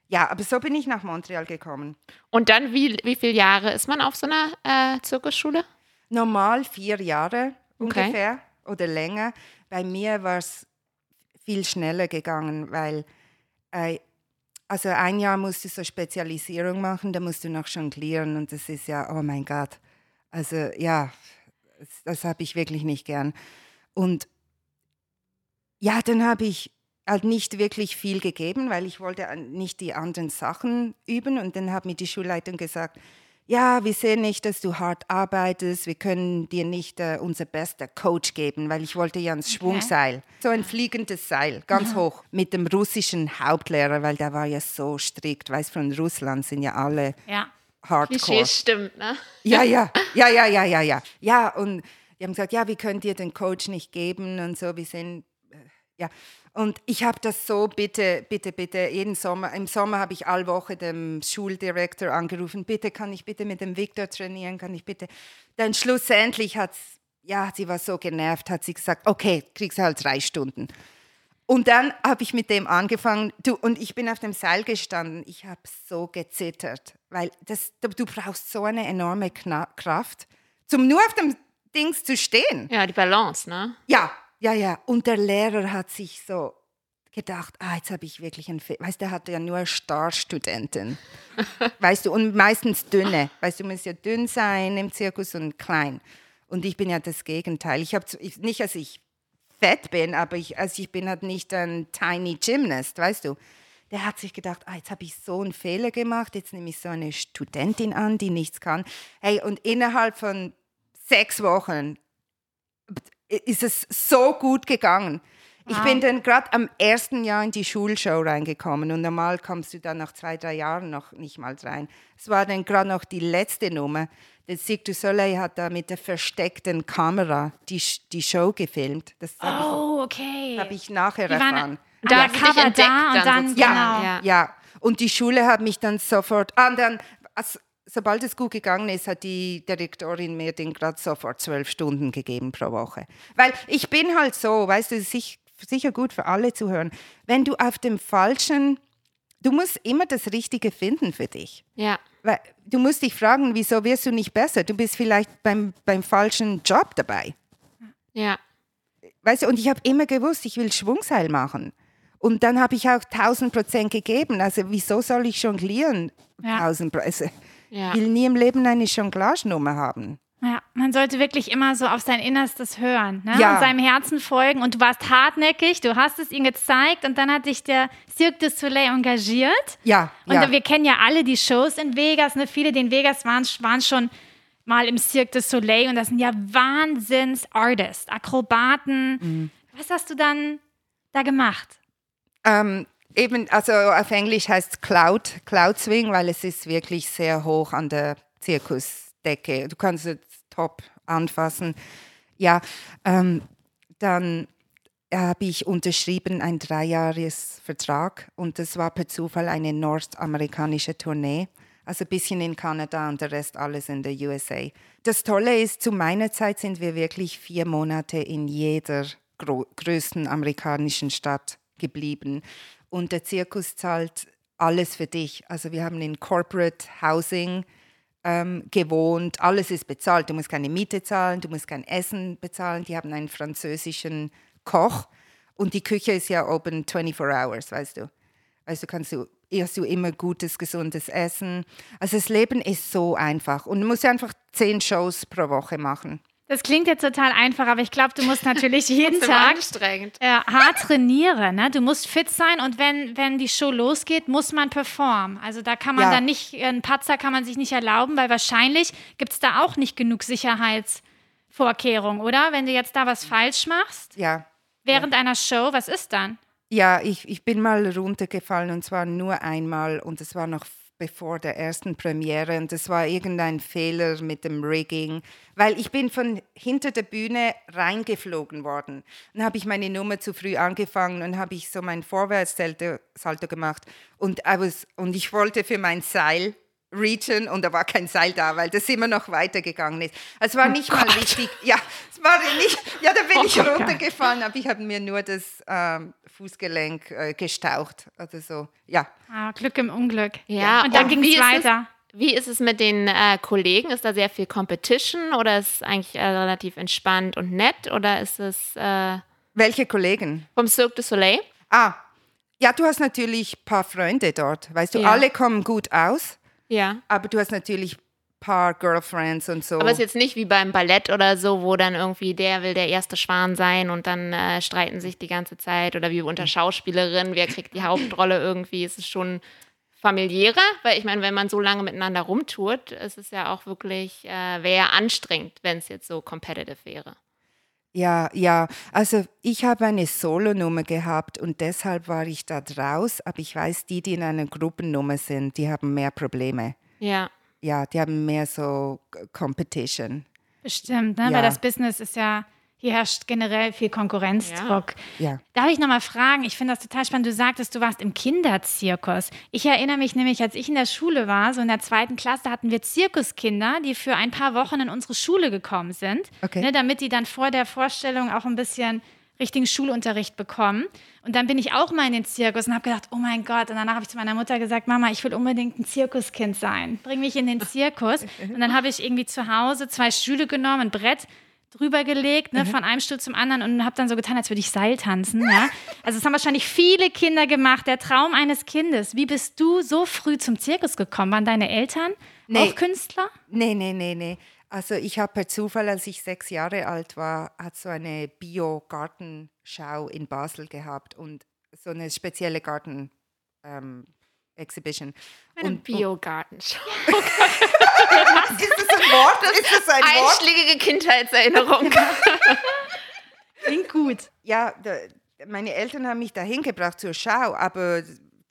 Ja, aber so bin ich nach Montreal gekommen. Und dann, wie, wie viele Jahre ist man auf so einer äh, Zirkusschule? Normal vier Jahre okay. ungefähr oder länger. Bei mir war es viel schneller gegangen, weil äh, also ein Jahr musst du so Spezialisierung machen, da musst du noch jonglieren und das ist ja, oh mein Gott. Also ja, das, das habe ich wirklich nicht gern. Und ja, dann habe ich halt nicht wirklich viel gegeben, weil ich wollte nicht die anderen Sachen üben und dann hat mir die Schulleitung gesagt, ja, wir sehen nicht, dass du hart arbeitest, wir können dir nicht äh, unser bester Coach geben, weil ich wollte ja ein Schwungseil, okay. so ein fliegendes Seil, ganz ja. hoch, mit dem russischen Hauptlehrer, weil der war ja so strikt, weißt von Russland sind ja alle ja. Hardcore. Klischee stimmt, ne? Ja, ja, ja, ja, ja, ja, ja. Ja, und die haben gesagt, ja, wir können dir den Coach nicht geben und so, wir sind, äh, ja. Und ich habe das so, bitte, bitte, bitte, jeden Sommer, im Sommer habe ich all Woche dem Schuldirektor angerufen, bitte kann ich bitte mit dem Victor trainieren, kann ich bitte. Dann schlussendlich hat ja, sie war so genervt, hat sie gesagt, okay, kriegst du halt drei Stunden. Und dann habe ich mit dem angefangen, du, und ich bin auf dem Seil gestanden, ich habe so gezittert, weil das, du brauchst so eine enorme Kraft, zum nur auf dem Dings zu stehen. Ja, die Balance, ne? Ja, ja, ja. Und der Lehrer hat sich so gedacht, ah, jetzt habe ich wirklich einen Fehler. Weißt du, der hatte ja nur Starstudenten. weißt du, und meistens dünne. Weißt du, du musst ja dünn sein im Zirkus und klein. Und ich bin ja das Gegenteil. Ich habe nicht, dass ich fett bin, aber ich, also ich bin halt nicht ein tiny Gymnast, weißt du. Der hat sich gedacht, ah, jetzt habe ich so einen Fehler gemacht, jetzt nehme ich so eine Studentin an, die nichts kann. Hey, und innerhalb von sechs Wochen ist es so gut gegangen. Wow. Ich bin dann gerade am ersten Jahr in die Schulshow reingekommen und normal kommst du dann nach zwei, drei Jahren noch nicht mal rein. Es war dann gerade noch die letzte Nummer. Der Cirque du Soleil hat da mit der versteckten Kamera die, die Show gefilmt. Das oh, okay. Habe ich nachher erfahren. Da, Cover da und dann, ja, genau. ja, ja. Und die Schule hat mich dann sofort, ah, dann, also, sobald es gut gegangen ist, hat die Direktorin mir den gerade sofort zwölf Stunden gegeben pro Woche. Weil ich bin halt so, weißt du, es ist sicher gut für alle zu hören, wenn du auf dem falschen du musst immer das Richtige finden für dich. Ja. Weil du musst dich fragen, wieso wirst du nicht besser? Du bist vielleicht beim, beim falschen Job dabei. Ja. Weißt du, und ich habe immer gewusst, ich will Schwungseil machen. Und dann habe ich auch 1000 Prozent gegeben. Also wieso soll ich jonglieren? Ja. 1000 Prozent. Ja. Ich will nie im Leben eine Jonglagenummer haben. Ja, man sollte wirklich immer so auf sein Innerstes hören ne? Ja. und seinem Herzen folgen. Und du warst hartnäckig, du hast es ihm gezeigt und dann hat dich der Cirque du Soleil engagiert. Ja, Und ja. wir kennen ja alle die Shows in Vegas. Ne? Viele, die in Vegas waren, waren schon mal im Cirque du Soleil und das sind ja Wahnsinns-Artists, Akrobaten. Mhm. Was hast du dann da gemacht? Ähm, eben, also auf Englisch heißt Cloud, Cloud Swing, weil es ist wirklich sehr hoch an der Zirkusdecke. Du kannst es top anfassen. Ja, ähm, dann habe ich unterschrieben einen dreijähriges Vertrag und das war per Zufall eine nordamerikanische Tournee. Also ein bisschen in Kanada und der Rest alles in der USA. Das Tolle ist, zu meiner Zeit sind wir wirklich vier Monate in jeder größten amerikanischen Stadt geblieben. Und der Zirkus zahlt alles für dich. Also wir haben in Corporate Housing ähm, gewohnt, alles ist bezahlt. Du musst keine Miete zahlen, du musst kein Essen bezahlen. Die haben einen französischen Koch und die Küche ist ja open 24 hours, weißt du. Also kannst du, hast du immer gutes, gesundes Essen. Also das Leben ist so einfach und du musst einfach zehn Shows pro Woche machen. Das klingt jetzt total einfach, aber ich glaube, du musst natürlich jeden Tag anstrengend. äh, hart trainieren. Ne? Du musst fit sein und wenn, wenn die Show losgeht, muss man performen. Also da kann man Ja. dann nicht, einen Patzer kann man sich nicht erlauben, weil wahrscheinlich gibt es da auch nicht genug Sicherheitsvorkehrungen, oder? Wenn du jetzt da was falsch machst Ja, während einer Show, was ist dann? Ja, ich, ich bin mal runtergefallen und zwar nur einmal und es war noch bevor der ersten Premiere und es war irgendein Fehler mit dem Rigging, weil ich bin von hinter der Bühne reingeflogen worden. Dann habe ich meine Nummer zu früh angefangen und habe ich so mein Vorwärtssalto Salto gemacht und, I was, und ich wollte für mein Seil reachen und da war kein Seil da, weil das immer noch weitergegangen ist. Es war nicht mal richtig, ja, es war nicht, ja, da bin ich runtergefallen, aber ich habe mir nur das ähm, Fußgelenk äh, gestaucht, also so, ja. Ah, Glück im Unglück. Ja, Und dann ging es- weiter. Wie ist es mit den äh, Kollegen? Ist da sehr viel Competition oder ist es eigentlich äh, relativ entspannt und nett? Oder ist es äh, Welche Kollegen? vom Cirque du Soleil? Ah, ja, du hast natürlich ein paar Freunde dort, weißt du, Ja. alle kommen gut aus, Ja. aber du hast natürlich ein paar Girlfriends und so. Aber es ist jetzt nicht wie beim Ballett oder so, wo dann irgendwie der will der erste Schwan sein und dann äh, streiten sich die ganze Zeit oder wie unter Schauspielerinnen, wer kriegt die Hauptrolle irgendwie. Es ist schon familiärer, weil ich meine, wenn man so lange miteinander rumtourt, ist es ja auch wirklich, äh, wäre ja anstrengend, wenn es jetzt so competitive wäre. Ja, ja. Also ich habe eine Solonummer gehabt und deshalb war ich da draus. Aber ich weiß, die, die in einer Gruppennummer sind, die haben mehr Probleme. Ja. Ja, die haben mehr so Competition. Bestimmt, ne? Ja. weil das Business ist ja, hier herrscht generell viel Konkurrenzdruck. Ja. Darf ich nochmal fragen? Ich finde das total spannend. Du sagtest, du warst im Kinderzirkus. Ich erinnere mich nämlich, als ich in der Schule war, so in der zweiten Klasse, hatten wir Zirkuskinder, die für ein paar Wochen in unsere Schule gekommen sind, Okay. ne, damit die dann vor der Vorstellung auch ein bisschen richtigen Schulunterricht bekommen. Und dann bin ich auch mal in den Zirkus und habe gedacht, oh mein Gott. Und danach habe ich zu meiner Mutter gesagt, Mama, ich will unbedingt ein Zirkuskind sein. Bring mich in den Zirkus. Und dann habe ich irgendwie zu Hause zwei Stühle genommen, ein Brett drüber gelegt, ne, von einem Stuhl zum anderen und habe dann so getan, als würde ich Seil tanzen. Ja? Also das haben wahrscheinlich viele Kinder gemacht. Der Traum eines Kindes. Wie bist du so früh zum Zirkus gekommen? Waren deine Eltern Nee. auch Künstler? Nee, nee, nee, nee. Also ich habe per Zufall, als ich sechs Jahre alt war, hat so eine Bio-Gartenschau in Basel gehabt und so eine spezielle Garten ähm, Exhibition. Eine Und- Biogartenschau. Ist das ein Wort? Ist das ein Wort? Einschlägige Kindheitserinnerung. Klingt gut. Ja, da, meine Eltern haben mich dahin gebracht zur Schau, aber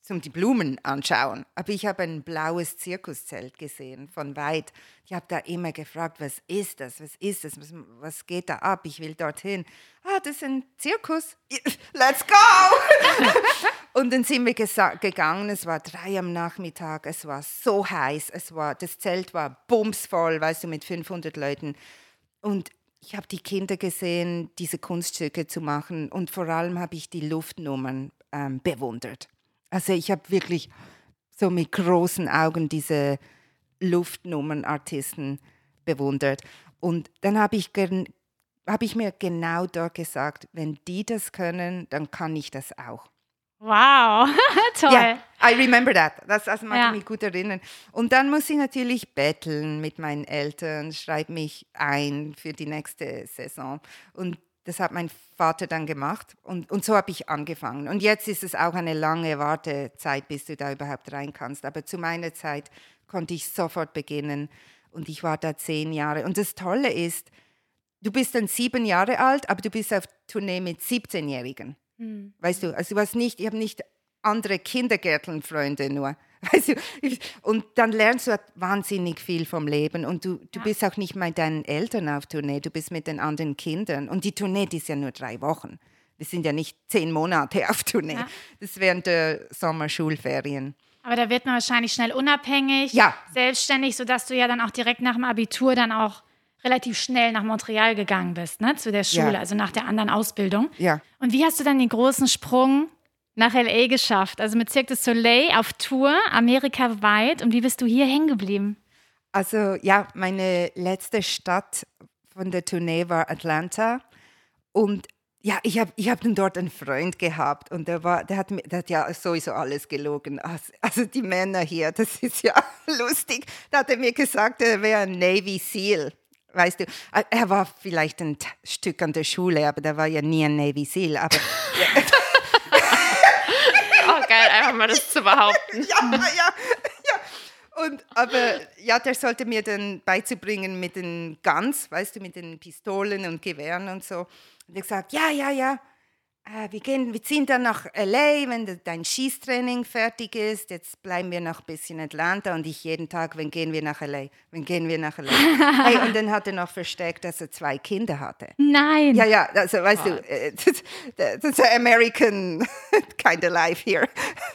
zum die Blumen anschauen. Aber ich habe ein blaues Zirkuszelt gesehen von weit. Ich habe da immer gefragt, was ist das? Was ist das? Was, was geht da ab? Ich will dorthin. Ah, das ist ein Zirkus. Let's go! Und dann sind wir gegangen. Es war drei am Nachmittag. Es war so heiß. Es war, das Zelt war bumsvoll, weißt du, mit 500 Leuten. Und ich habe die Kinder gesehen, diese Kunststücke zu machen. Und vor allem habe ich die Luftnummern ähm, bewundert. Also ich habe wirklich so mit großen Augen diese Luftnummernartisten bewundert. Und dann habe ich, hab ich mir genau dort gesagt, wenn die das können, dann kann ich das auch. Wow, toll. Ja, I remember that. Das, das mag Ja. ich mich gut erinnern. Und dann muss ich natürlich betteln mit meinen Eltern, schreibe mich ein für die nächste Saison. Und das hat mein Vater dann gemacht. Und, und so habe ich angefangen. Und jetzt ist es auch eine lange Wartezeit, bis du da überhaupt rein kannst. Aber zu meiner Zeit konnte ich sofort beginnen. Und ich war da zehn Jahre. Und das Tolle ist, du bist dann sieben Jahre alt, aber du bist auf Tournee mit 17-Jährigen. Weißt du, also du hast nicht, ich habe nicht andere Kindergärtenfreunde nur. Ich- und dann lernst du halt wahnsinnig viel vom Leben und du, du bist auch nicht mit deinen Eltern auf Tournee, du bist mit den anderen Kindern. Und die Tournee, die ist ja nur drei Wochen. Wir sind ja nicht zehn Monate auf Tournee. Ja. Das ist während der Sommerschulferien. Aber da wird man wahrscheinlich schnell unabhängig, Ja. selbstständig, sodass du ja dann auch direkt nach dem Abitur dann auch relativ schnell nach Montreal gegangen bist, ne, zu der Schule, Ja. also nach der anderen Ausbildung. Ja. Und wie hast du dann den großen Sprung nach LA geschafft? Also mit Cirque du Soleil auf Tour, amerikaweit. Und wie bist du hier hängen geblieben? Also ja, meine letzte Stadt von der Tournee war Atlanta und ja, ich habe ich hab dann dort einen Freund gehabt und der, war, der, hat, der hat ja sowieso alles gelogen. Also, also die Männer hier, das ist ja lustig. Da hat er mir gesagt, er wäre ein Navy SEAL. Weißt du, er war vielleicht ein Stück an der Schule, aber der war ja nie ein Navy SEAL. Aber einfach mal das zu behaupten. ja, ja, ja. Und, aber ja, der sollte mir dann beizubringen mit den Guns, weißt du, mit den Pistolen und Gewehren und so. Und ich gesagt, ja, ja, ja, äh, wir, gehen, wir ziehen dann nach L.A., wenn de- dein Schießtraining fertig ist. Jetzt bleiben wir noch ein bisschen in Atlanta und ich jeden Tag, wann gehen wir nach L.A., wann gehen wir nach L.A. hey, und dann hat er noch versteckt, dass er zwei Kinder hatte. Nein. Ja, ja, also weißt du, äh, das, das ist American kind of life here.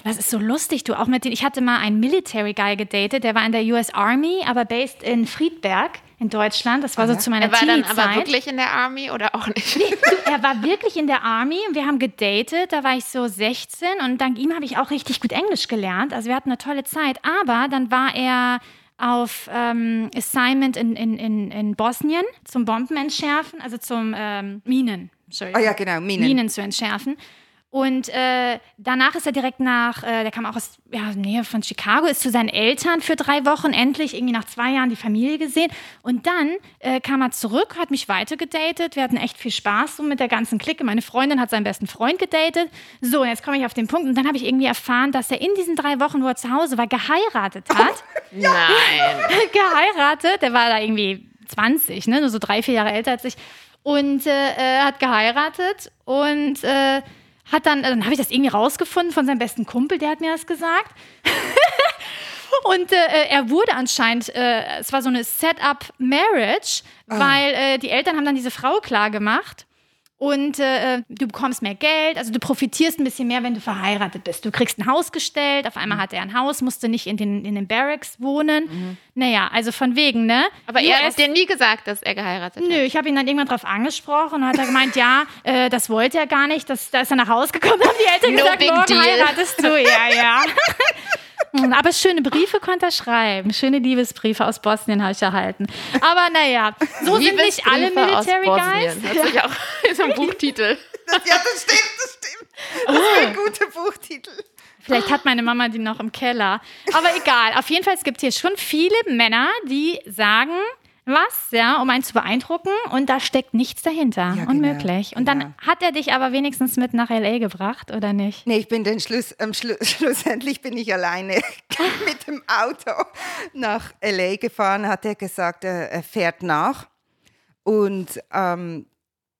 Das ist so lustig, du. Auch mit den, ich hatte mal einen Military Guy gedatet, der war in der US Army, aber based in Friedberg in Deutschland. Das war so zu meiner Er war dann Teenie-Zeit. aber wirklich in der Army oder auch nicht? er war wirklich in der Army und wir haben gedatet. Da war ich so 16 und dank ihm habe ich auch richtig gut Englisch gelernt. Also wir hatten eine tolle Zeit. Aber dann war er auf ähm, Assignment in, in, in, in Bosnien zum Bomben entschärfen, also zum ähm, Minen. Ah Entschuldigung. ja, genau, Minen. Minen zu entschärfen. Und äh, danach ist er direkt nach, äh, der kam auch aus ja, Nähe von Chicago, ist zu seinen Eltern für drei Wochen, endlich irgendwie nach zwei Jahren die Familie gesehen. Und dann äh, kam er zurück, hat mich weiter gedatet. Wir hatten echt viel Spaß so mit der ganzen Clique. Meine Freundin hat seinen besten Freund gedatet. So, und jetzt komme ich auf den Punkt. Und dann habe ich irgendwie erfahren, dass er in diesen drei Wochen, wo er zu Hause war, geheiratet hat. Nein. geheiratet. Der war da irgendwie 20, ne? nur so drei, vier Jahre älter als ich. Und äh, er hat geheiratet und äh, hat dann, dann habe ich das irgendwie rausgefunden von seinem besten Kumpel, der hat mir das gesagt. Und äh, er wurde anscheinend, äh, es war so eine Set-up-Marriage, weil äh, die Eltern haben dann diese Frau klar gemacht. Und äh, du bekommst mehr Geld, also du profitierst ein bisschen mehr, wenn du verheiratet bist. Du kriegst ein Haus gestellt, auf einmal hat er ein Haus, musste nicht in den, in den Barracks wohnen. Naja, also von wegen, ne? Aber er hat dir nie gesagt, dass er geheiratet Nö, hat. ich habe ihn dann irgendwann drauf angesprochen und hat er gemeint, ja, äh, das wollte er gar nicht. Das, da ist er nach Hause gekommen, haben die Eltern No gesagt, morgen deal. heiratest du. Ja, ja. Hm, Aber schöne Briefe konnte er schreiben. Schöne Liebesbriefe aus Bosnien habe ich erhalten. Aber naja, so sind nicht alle Military Guys. Bosnien. Hört sich auch so ein Buchtitel. Ja, das stimmt, das stimmt. Das ist ein guter Buchtitel. Vielleicht hat meine Mama die noch im Keller. Aber egal. Auf jeden Fall, es gibt hier schon viele Männer, die sagen was, ja, um einen zu beeindrucken und da steckt nichts dahinter. Ja, genau, Unmöglich. Und genau. dann hat er dich aber wenigstens mit nach L.A. gebracht, oder nicht? Nee, ich bin den Schluss, am Schlu schlussendlich bin ich alleine mit dem Auto nach L.A. gefahren, hat er gesagt, er, er fährt nach. Und ähm,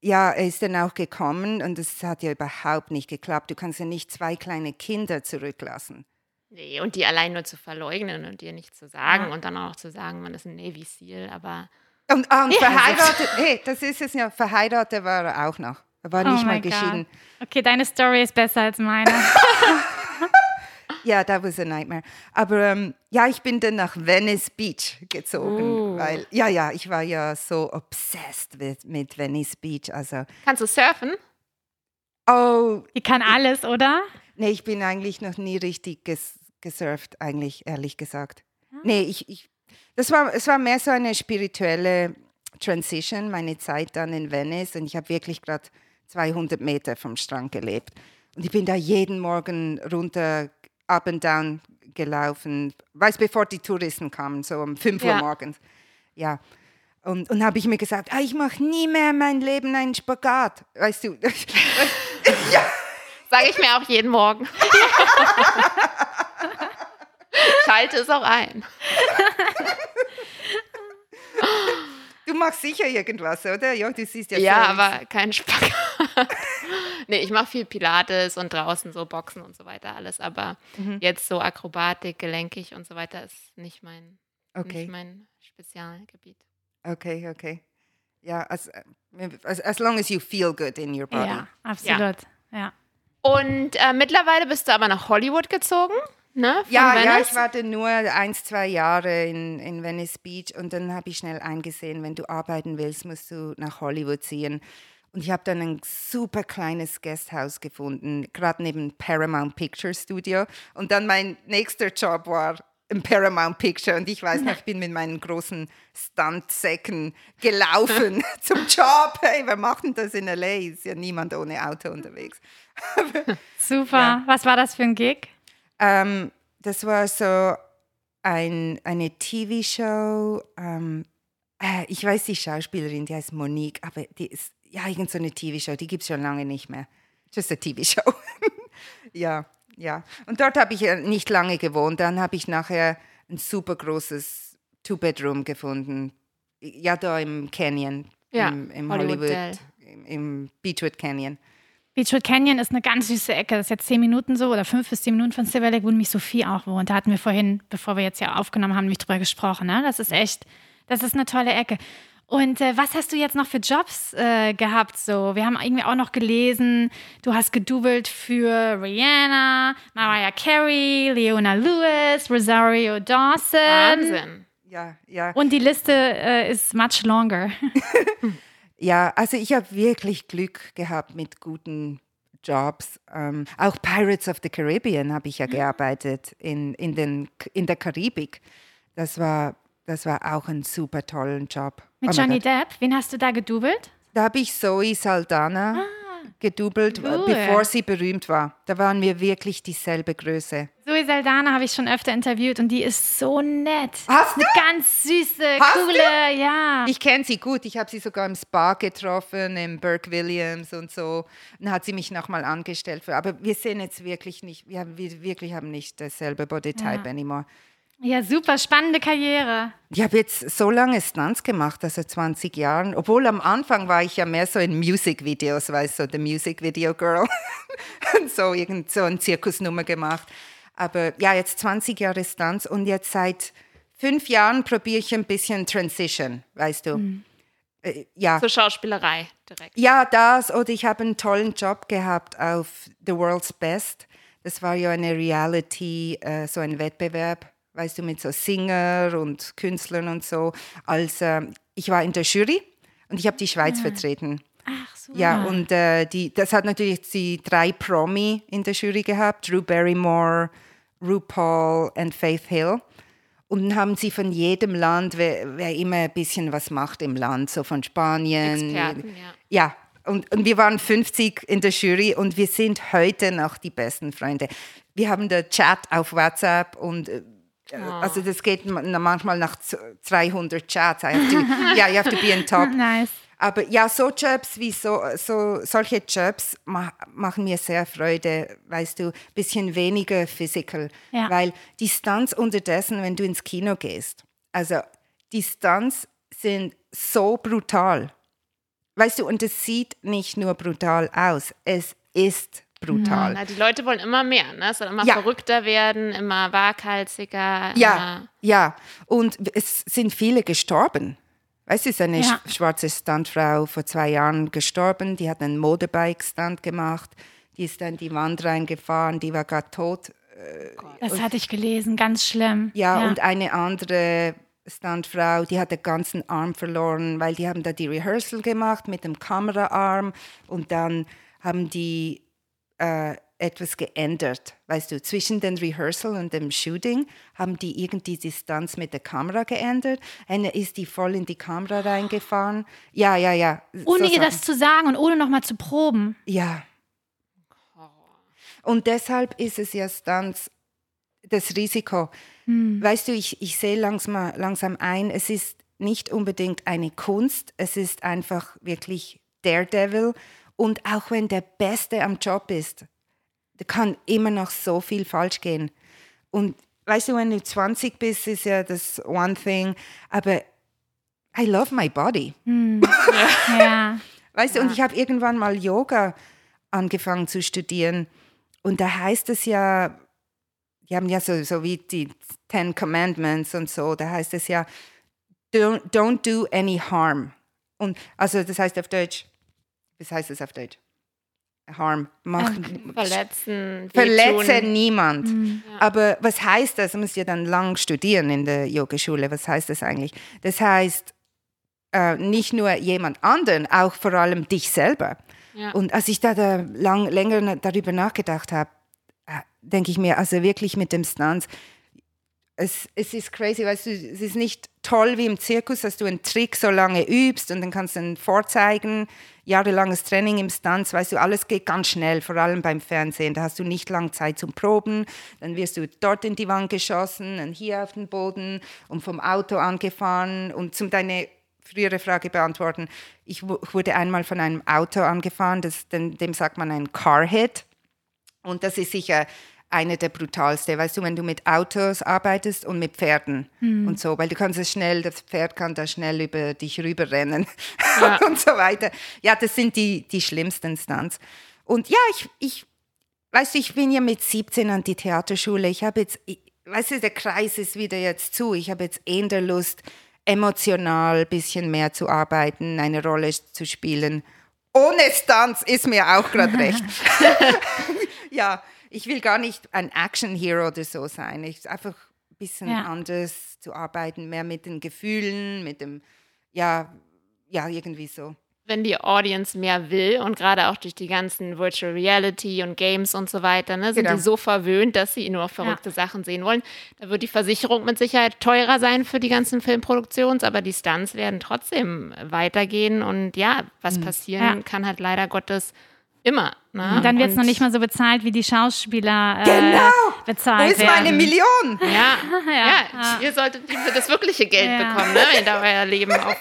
ja, er ist dann auch gekommen und es hat ja überhaupt nicht geklappt. Du kannst ja nicht zwei kleine Kinder zurücklassen. Nee, und die allein nur zu verleugnen und dir nichts zu sagen Ja. und dann auch noch zu sagen, man ist ein Navy SEAL, aber Und, ah, und Ja. verheiratet, hey, das ist es ja, verheiratet war er auch noch. Er war nicht oh mal mein geschieden. Okay, deine Story ist besser als meine. Ja, that was a nightmare. Aber ähm, ja, ich bin dann nach Venice Beach gezogen, Oh. weil, ja, ja, ich war ja so obsessed mit, mit Venice Beach. Also, kannst du surfen? oh, Die kann alles, oder? Nee, ich bin eigentlich noch nie richtig ges gesurft, eigentlich, ehrlich gesagt. Nee, ich, ich, das war, es war mehr so eine spirituelle Transition, meine Zeit dann in Venice. Und ich habe wirklich gerade 200 Meter vom Strand gelebt. Und ich bin da jeden Morgen runter, up and down gelaufen, weiß bevor die Touristen kamen, so um 5 Ja. Uhr morgens. Ja. Und, und habe ich mir gesagt, ah, ich mache nie mehr in mein Leben einen Spagat. Weißt du? Sage ich mir auch jeden Morgen. Schalte es auch ein. Du machst sicher irgendwas, oder? Ja, du siehst ja Ja, aber kein Spagat. nee, ich mache viel Pilates und draußen so Boxen und so weiter alles. Aber Mhm. jetzt so Akrobatik, gelenkig und so weiter ist nicht mein, Okay. nicht mein Spezialgebiet. Okay, okay. Ja, as, as, as long as you feel good in your body. Ja, absolut. Ja. Und äh, mittlerweile bist du aber nach Hollywood gezogen, ne? Von Ja, ja, Venice? ich war dann nur ein, zwei Jahre in, in Venice Beach und dann habe ich schnell eingesehen, wenn du arbeiten willst, musst du nach Hollywood ziehen. Und ich habe dann ein super kleines Guesthouse gefunden, gerade neben Paramount Picture Studio. Und dann mein nächster Job war im Paramount Picture. Und ich weiß noch, ich bin mit meinen großen Stuntsäcken gelaufen zum Job. Hey, wer macht denn das in L.A.? Ist ja niemand ohne Auto unterwegs. Super. Ja. Was war das für ein Gig? Ähm, das war so ein, eine TV-Show. Ähm, äh, ich weiß die Schauspielerin, die heißt Monique, aber die ist ja irgend so eine TV-Show, die gibt es schon lange nicht mehr. Just a TV-Show. ja, ja. Und dort habe ich äh, nicht lange gewohnt. Dann habe ich nachher ein super großes Two-Bedroom gefunden. Ja, da im Canyon. Ja, im, im Hollywood Hollywood, im, im Beechwood Canyon. Beechwood Canyon ist eine ganz süße Ecke. Das ist jetzt zehn Minuten so oder fünf bis zehn Minuten von Silver Lake, wo nämlich Sophie auch wohnt. Da hatten wir vorhin, bevor wir jetzt ja aufgenommen haben, nämlich drüber gesprochen. Ne? Das ist echt, das ist eine tolle Ecke. Und äh, was hast du jetzt noch für Jobs äh, gehabt? So, wir haben irgendwie auch noch gelesen, du hast gedoubelt für Rihanna, Mariah Carey, Leona Lewis, Rosario Dawson. Wahnsinn. Ja, ja. Und die Liste äh, ist much longer. Ja, also ich habe wirklich Glück gehabt mit guten Jobs. Ähm, auch Pirates of the Caribbean habe ich ja gearbeitet in, in, den, in der Karibik. Das war, das war auch ein super tollen Job. Mit Oh Johnny. Depp. Wen hast du da gedoubelt? Da habe ich Zoe Saldana gedoubelt, äh, cool. bevor sie berühmt war. Da waren wir wirklich dieselbe Größe. Zoe Saldana habe ich schon öfter interviewt und die ist so nett. Hast Eine ganz süße, Hast coole, ja. Ich kenne sie gut. Ich habe sie sogar im Spa getroffen, im Burke Williams und so. Dann hat sie mich nochmal angestellt. Für, aber wir sehen jetzt wirklich nicht, wir, haben, wir wirklich haben nicht dasselbe Bodytype Ja. anymore. Ja, super spannende Karriere. Ich habe jetzt so lange Stunts gemacht, also 20 Jahren. Obwohl am Anfang war ich ja mehr so in Musikvideos, weißt du, so The Music Video Girl. und so irgend so eine Zirkusnummer gemacht. Aber ja, jetzt 20 Jahre Stunts und jetzt seit fünf Jahren probiere ich ein bisschen Transition, weißt du. Äh, ja. Zur Schauspielerei direkt. Ja, das. Oder ich habe einen tollen Job gehabt auf The World's Best. Das war ja eine Reality, äh, so ein Wettbewerb, weißt du, mit so Singer und Künstlern und so. Als, ähm, ich war in der Jury und ich habe die Schweiz vertreten. Ach so. Ja, und äh, die, das hat natürlich die drei Promi in der Jury gehabt, Drew Barrymore, RuPaul und Faith Hill. Und dann haben sie von jedem Land, wer, wer immer ein bisschen was macht im Land, so von Spanien. Experten, ja. Ja, und, und wir waren 50 in der Jury und wir sind heute noch die besten Freunde. Wir haben den Chat auf WhatsApp und äh, also das geht ma- manchmal nach z- 300 Chats. To, yeah, you have to be in top. Nice. Aber ja, so Jobs wie so, so solche Jobs ma machen mir sehr Freude, weißt du, bisschen weniger physical, Ja. weil die Stunts unterdessen, wenn du ins Kino gehst, also die Stunts sind so brutal, weißt du, und es sieht nicht nur brutal aus, es ist brutal. Na, die Leute wollen immer mehr, ne? Es soll immer Ja. verrückter werden, immer waghalsiger. Ja, Immer, ja. Und es sind viele gestorben. Weißt du, ist eine Ja. sch- schwarze Stuntfrau vor zwei Jahren gestorben. Die hat einen Motorbike-Stunt gemacht. Die ist dann die Wand reingefahren. Die war gerade tot. Das hatte ich gelesen, ganz schlimm. Ja, und eine andere Stuntfrau, die hat den ganzen Arm verloren, weil die haben da die Rehearsal gemacht mit dem Kameraarm und dann haben die äh, etwas geändert. Weißt du, zwischen dem Rehearsal und dem Shooting haben die irgendwie die Distanz mit der Kamera geändert. Eine ist die voll in die Kamera reingefahren. Ja, ja, ja. Ohne so ihr das zu sagen und ohne nochmal zu proben. Ja. Und deshalb ist es ja Stunts das Risiko. Weißt du, ich, ich sehe langsam, langsam ein, es ist nicht unbedingt eine Kunst, es ist einfach wirklich Daredevil. Und auch wenn der Beste am Job ist, da kann immer noch so viel falsch gehen. Und weißt du, wenn du 20 bist, ist ja das one thing, aber I love my body. Ja. Weißt du, und ich habe irgendwann mal Yoga angefangen zu studieren. Und da heißt es ja, die haben ja so, so wie die Ten Commandments und so, da heißt es ja, don't, don't do any harm. Und also das heißt auf Deutsch, was heißt es auf Deutsch? Harm. Mach, Verletzen, Verletze niemand. Aber was heißt das? Du musst ja dann lang studieren in der Yogaschule. Was heißt das eigentlich? Das heißt, äh, nicht nur jemand anderen, auch vor allem dich selber. Ja. Und als ich da, da lang, länger darüber nachgedacht habe, äh, denke ich mir, also wirklich mit dem Stunts, es, es ist crazy, weißt du, es ist nicht toll wie im Zirkus, dass du einen Trick so lange übst und dann kannst du ihn vorzeigen. Jahrelanges Training im Stunts, weißt du, alles geht ganz schnell, vor allem beim Fernsehen. Da hast du nicht lange Zeit zum Proben. Dann wirst du dort in die Wand geschossen, dann hier auf den Boden und vom Auto angefahren. Und zum deine frühere Frage beantworten, ich wu- wurde einmal von einem Auto angefahren, das, dem, dem sagt man ein Carhead. Und das ist sicher eine der brutalste, weißt du, wenn du mit Autos arbeitest und mit Pferden und so, weil du kannst es schnell, das Pferd kann da schnell über dich rüberrennen und so weiter. Ja, das sind die, die schlimmsten Stunts. Und ja, ich, ich, weißt du, ich bin ja mit 17 an die Theaterschule. Ich habe jetzt, ich, weißt du, der Kreis ist wieder jetzt zu. Ich habe jetzt eher der Lust, emotional ein bisschen mehr zu arbeiten, eine Rolle zu spielen. Ohne Stunts ist mir auch gerade recht. ja, ich will gar nicht ein Action-Hero oder so sein. Ich einfach ein bisschen Ja. anders zu arbeiten, mehr mit den Gefühlen, mit dem, ja, ja, irgendwie so. wenn die Audience mehr will und gerade auch durch die ganzen Virtual Reality und Games und so weiter, ne, sind Genau. die so verwöhnt, dass sie nur verrückte Sachen sehen wollen. Da wird die Versicherung mit Sicherheit teurer sein für die ganzen Filmproduktions, aber die Stunts werden trotzdem weitergehen und ja, was passieren Ja. kann halt leider Gottes immer. Ne? Und dann wird es noch nicht mal so bezahlt, wie die Schauspieler äh, Genau! bezahlt Wo ist werden. meine Million? Ja, Ja, ja, ihr solltet das wirkliche Geld Ja. bekommen, ne, wenn ihr da euer Leben auch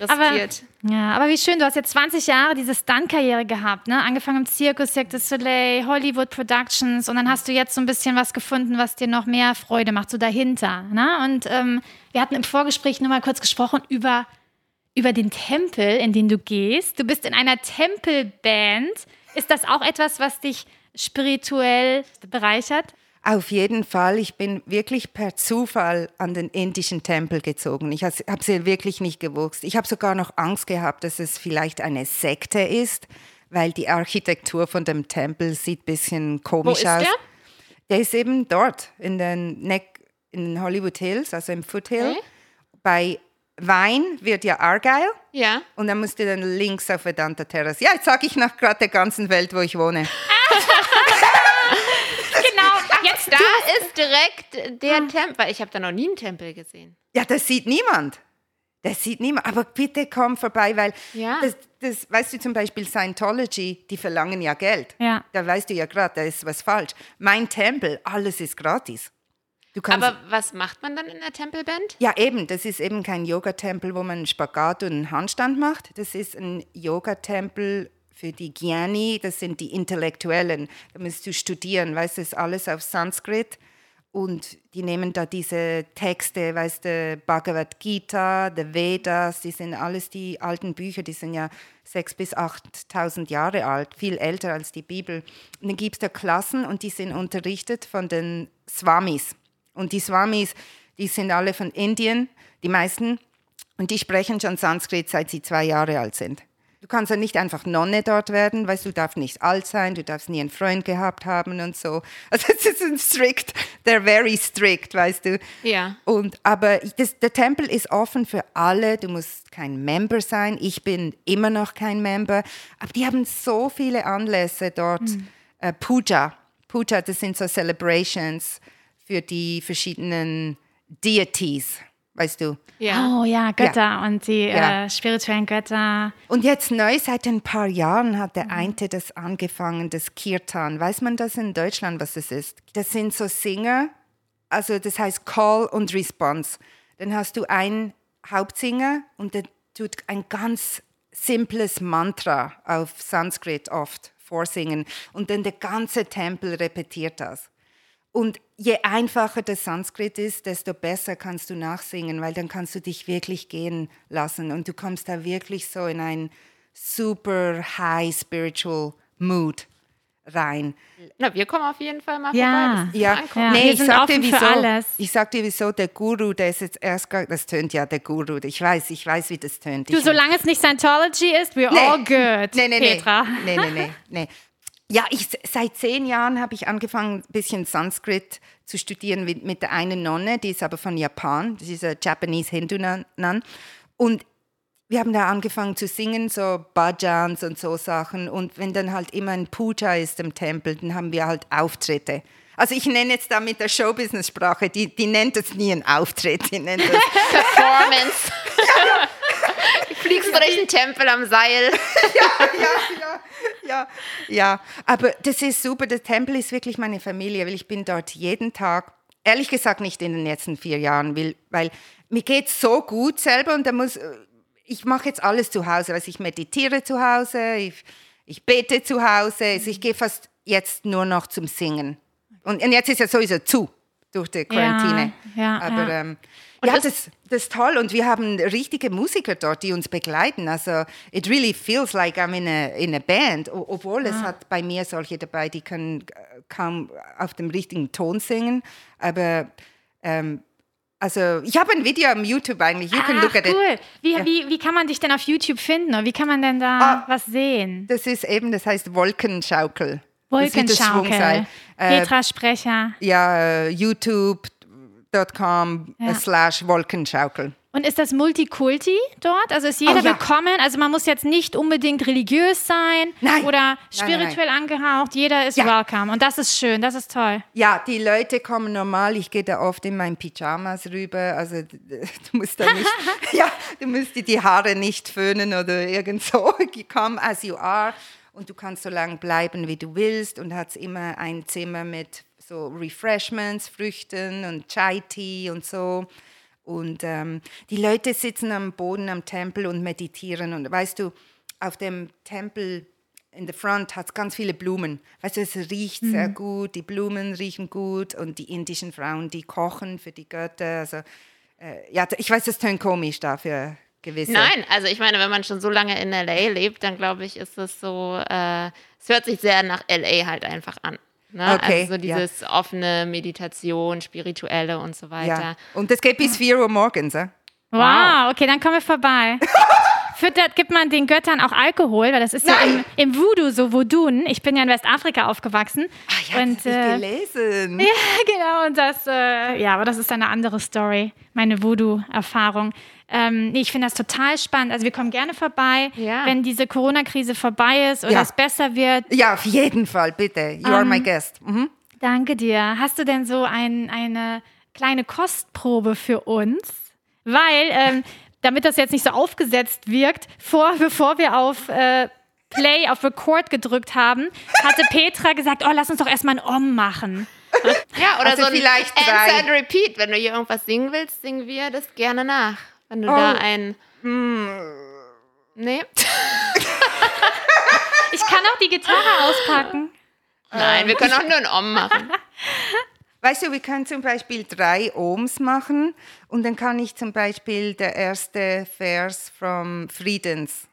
riskiert. Ja, aber wie schön, du hast jetzt 20 Jahre diese Stunt-Karriere gehabt, ne? Angefangen im Zirkus, Cirque du Soleil, Hollywood Productions und dann hast du jetzt so ein bisschen was gefunden, was dir noch mehr Freude macht, so dahinter, ne? Und ähm, wir hatten im Vorgespräch nur mal kurz gesprochen über, über den Tempel, in den du gehst. Du bist in einer Tempelband. Ist das auch etwas, was dich spirituell bereichert? Auf jeden Fall. Ich bin wirklich per Zufall an den indischen Tempel gezogen. Ich habe es wirklich nicht gewusst. Ich habe sogar noch Angst gehabt, dass es vielleicht eine Sekte ist, weil die Architektur von dem Tempel sieht ein bisschen Wo komisch ist aus. der? Der ist eben dort in den, Neck, in den Hollywood Hills, also im Foothill. Okay. Bei Wein wird ja Argyle. Ja. Und dann musst du dann links auf Vedanta Terrace. Ja, jetzt sage ich nach gerade der ganzen Welt, wo ich wohne. Genau, jetzt Da ist direkt der Tempel, weil ich habe da noch nie einen Tempel gesehen. Ja, das sieht niemand. Das sieht niemand. Aber bitte komm vorbei, weil Ja. das, das, weißt du zum Beispiel Scientology, die verlangen ja Geld. Ja. Da weißt du ja gerade, da ist was falsch. Mein Tempel, alles ist gratis. Aber was macht man dann in der Tempelband? ja, eben, das ist eben kein Yoga-Tempel, wo man einen Spagat und einen Handstand macht. Das ist ein Yoga-Tempel für die Gyani, das sind die Intellektuellen. Da musst du studieren, weißt du, das ist alles auf Sanskrit. Und die nehmen da diese Texte, weißt du, Bhagavad Gita, the Vedas, die sind alles die alten Bücher, die sind ja 6.000 bis 8.000 Jahre alt, viel älter als die Bibel. Und dann gibt es da Klassen und die sind unterrichtet von den Swamis. Und die Swamis, die sind alle von Indien, die meisten, und die sprechen schon Sanskrit, seit sie zwei Jahre alt sind. Du kannst ja nicht einfach Nonne dort werden, weil du darfst nicht alt sein, du darfst nie einen Freund gehabt haben und so. Also es ist ein strict, they're very strict, weißt du. Ja. Und, aber das, der Tempel ist offen für alle, du musst kein Member sein, ich bin immer noch kein Member, aber die haben so viele Anlässe dort äh, Puja. Puja, das sind so Celebrations für die verschiedenen Deities, weißt du. Oh ja, Götter Ja. und die Ja. äh, spirituellen Götter. Und jetzt neu, seit ein paar Jahren hat der eine das angefangen, das Kirtan. Weiß man das in Deutschland, was das ist? Das sind so Singer, also das heißt Call und Response. Dann hast du einen Hauptsinger und der tut ein ganz simples Mantra auf Sanskrit oft vorsingen und dann der ganze Tempel repetiert das. Und je einfacher das Sanskrit ist, desto besser kannst du nachsingen, weil dann kannst du dich wirklich gehen lassen und du kommst da wirklich so in ein super high spiritual mood rein. Na, wir kommen auf jeden Fall mal Ja. vorbei. Ja. Ja, nee, wir ich sind sag dir wieso. alles. Ich sag dir wieso, der Guru, der ist jetzt erst, gar- das tönt ja der Guru, ich weiß, ich weiß, wie das tönt. Du, Ich- solange es nicht Scientology ist, we're Nee. all good, Nee, nee, Petra. Nee, nee, nee, nee. Ja, ich, seit zehn Jahren habe ich angefangen, ein bisschen Sanskrit zu studieren mit, mit der einen Nonne, die ist aber von Japan, das ist eine Japanese Hindu Nun. Und wir haben da angefangen zu singen, so Bhajans und so Sachen. Und wenn dann halt immer ein Puja ist im Tempel, dann haben wir halt Auftritte. Also ich nenne jetzt da mit der Showbusiness-Sprache, die, die nennt es nie einen Auftritt, die nennt es Performance. Du fliegst durch den Tempel am Seil. ja, ja, aber das ist super. Der Tempel ist wirklich meine Familie, weil ich bin dort jeden Tag. Ehrlich gesagt nicht in den letzten vier Jahren, weil, weil mir geht so gut selber und da muss ich mache jetzt alles zu Hause, also ich meditiere zu Hause, ich, ich bete zu Hause, also ich gehe fast jetzt nur noch zum Singen. Und, und jetzt ist ja sowieso zu durch die Quarantäne. ja, aber ja. ähm, ja, das, das ist toll und wir haben richtige Musiker dort, die uns begleiten. Also it really feels like I'm in a, in a band, obwohl es hat bei mir solche dabei, die können äh, kaum auf dem richtigen Ton singen. Aber ähm, also ich habe ein Video am YouTube eigentlich. You can Ach, look at it. cool. Wie, wie, wie kann man dich denn auf YouTube finden? Oder wie kann man denn da Ah. was sehen? Das ist eben, das heißt Wolkenschaukel. Das das Wolkenschaukel. Schwungseil. Äh, Petra Sprecher. ja, äh, youtube.com Ja. slash Wolkenschaukel. Und ist das Multikulti dort? Also ist jeder Oh, ja. willkommen? Also man muss jetzt nicht unbedingt religiös sein Nein. oder Nein, nein, spirituell angehaucht. Jeder ist Ja. welcome. Und das ist schön, das ist toll. Ja, die Leute kommen normal. Ich gehe da oft in meinen Pyjamas rüber. Also du musst da nicht, ja, du musst dir die Haare nicht föhnen oder irgend so. Come as you are und du kannst so lange bleiben, wie du willst und hast immer ein Zimmer mit so Refreshments, Früchten und Chai Tea und so. Und ähm, die Leute sitzen am Boden am Tempel und meditieren. Und weißt du, auf dem Tempel in the front hat es ganz viele Blumen. Weißt du, es riecht sehr gut, die Blumen riechen gut und die indischen Frauen, die kochen für die Götter. Also, äh, ja, ich weiß, das tönt komisch dafür gewisse. Nein, also ich meine, wenn man schon so lange in LA lebt, dann glaube ich, ist es so, äh, es hört sich sehr nach LA halt einfach an. Ne? Okay, also so ja. dieses offene Meditation, spirituelle und so weiter. Ja. Und das geht bis 4 Uhr morgens. Äh? Wow, okay, dann kommen wir vorbei. Füttert, gibt man den Göttern auch Alkohol, weil das ist ja im, Nein. im Voodoo so Vodun. Ich bin ja in Westafrika aufgewachsen. Ah, ja, und, das hab äh, ich gelesen. Ja, genau. Und das, äh, ja, aber das ist eine andere Story, meine Voodoo-Erfahrung. Ähm, nee, ich finde das total spannend. Also wir kommen gerne vorbei, Ja. wenn diese Corona-Krise vorbei ist oder Ja. es besser wird. Ja, auf jeden Fall, bitte. You are Ähm, my guest. Mhm. Danke dir. Hast du denn so ein, eine kleine Kostprobe für uns? Weil, ähm, damit das jetzt nicht so aufgesetzt wirkt, vor, bevor wir auf äh, Play, auf Record gedrückt haben, hatte Petra gesagt, oh, lass uns doch erstmal ein Om machen. Ja, oder Also so ein vielleicht drei. Answer and Repeat. Wenn du hier irgendwas singen willst, singen wir das gerne nach. Wenn du Oh. da ein... Nee? Ich kann auch die Gitarre auspacken. Nein, wir können auch nur ein Om machen. Weißt du, wir können zum Beispiel drei Ohms machen und dann kann ich zum Beispiel der erste Vers vom Friedens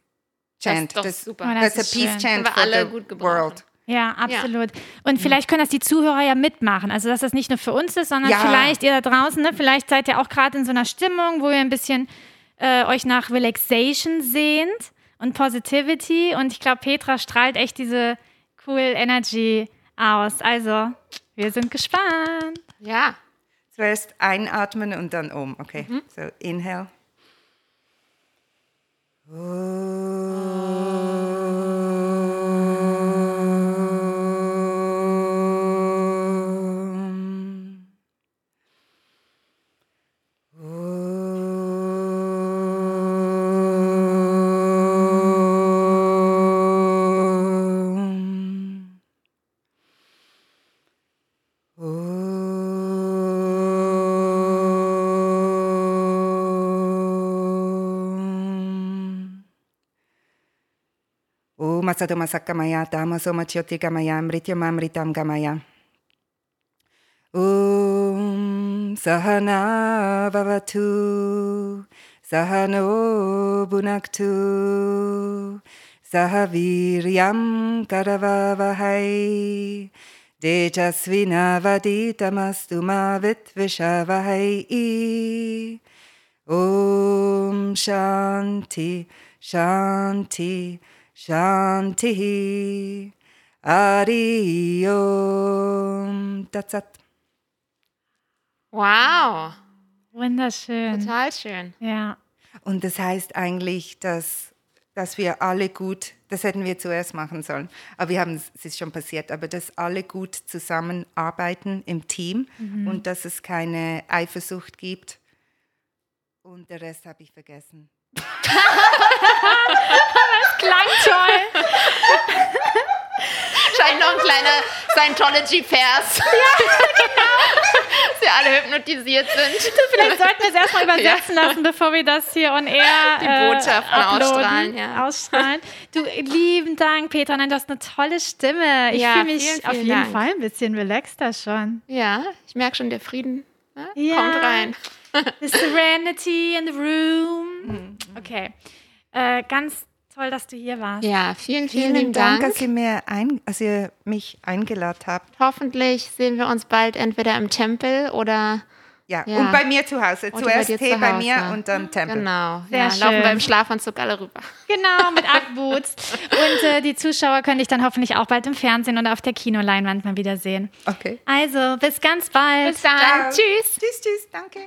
Chant. Das ist doch super. Oh, das that's a ist peace schön. chant for alle the gut gebrauchen. world. Ja, absolut. Und vielleicht können das die Zuhörer ja mitmachen. Also, dass das nicht nur für uns ist, sondern Ja. vielleicht ihr da draußen, ne, vielleicht seid ihr auch gerade in so einer Stimmung, wo ihr ein bisschen äh, euch nach Relaxation sehnt und Positivity. Und ich glaube, Petra strahlt echt diese cool Energy aus. Also, wir sind gespannt. Ja. Zuerst einatmen und dann um. Okay, Mhm. so inhale. Oh. Masatomasakamaya, Tamaso Machioti Gamaya, Mritya Mamritam Gamaya. Om Sahana Vavatu, Sahano Bunaktu, Sahaviryam Karavavahai, Dejasvina Vaditamastu Mavit Vishavahai. Om Shanti, Shanti, Shanti Shanti Ari Om Tatsat. Wow, Wunderschön. total schön. Ja. Und das heißt eigentlich, dass, dass wir alle gut, das hätten wir zuerst machen sollen, aber wir haben, es ist schon passiert, aber dass alle gut zusammenarbeiten im Team und dass es keine Eifersucht gibt. Und der Rest habe ich vergessen. Klang toll. Wahrscheinlich noch ein kleiner Scientology-Vers. Ja, genau. Dass wir alle hypnotisiert sind. Vielleicht sollten wir es erstmal übersetzen lassen, bevor wir das hier on air Die äh, Botschaften uploaden, ausstrahlen, ja. ausstrahlen. Du, lieben Dank, Petra. Nein, du hast eine tolle Stimme. Ich Ja, fühle mich vielen, auf vielen jeden Dank. Fall ein bisschen relaxter schon. Ja, ich merke schon, der Frieden ne, Ja. kommt rein. The serenity in the room. Mhm. Okay. Äh, ganz toll, dass du hier warst. Ja, vielen, vielen, Vielen Dank, Dank. dass ihr, mir ein, dass ihr mich eingeladen habt. Hoffentlich sehen wir uns bald entweder im Tempel oder Ja, Ja. und bei mir zu Hause. Oder bei Zuerst dir Tee zu bei Hause. mir und dann Tempel. genau. Sehr ja, schön. laufen wir im Schlafanzug alle rüber. Genau, mit Ackboots. Und äh, die Zuschauer können dich dann hoffentlich auch bald im Fernsehen oder auf der Kinoleinwand mal wiedersehen. Okay. Also, bis ganz bald. Bis dann. Ciao. Tschüss. Tschüss, tschüss, danke.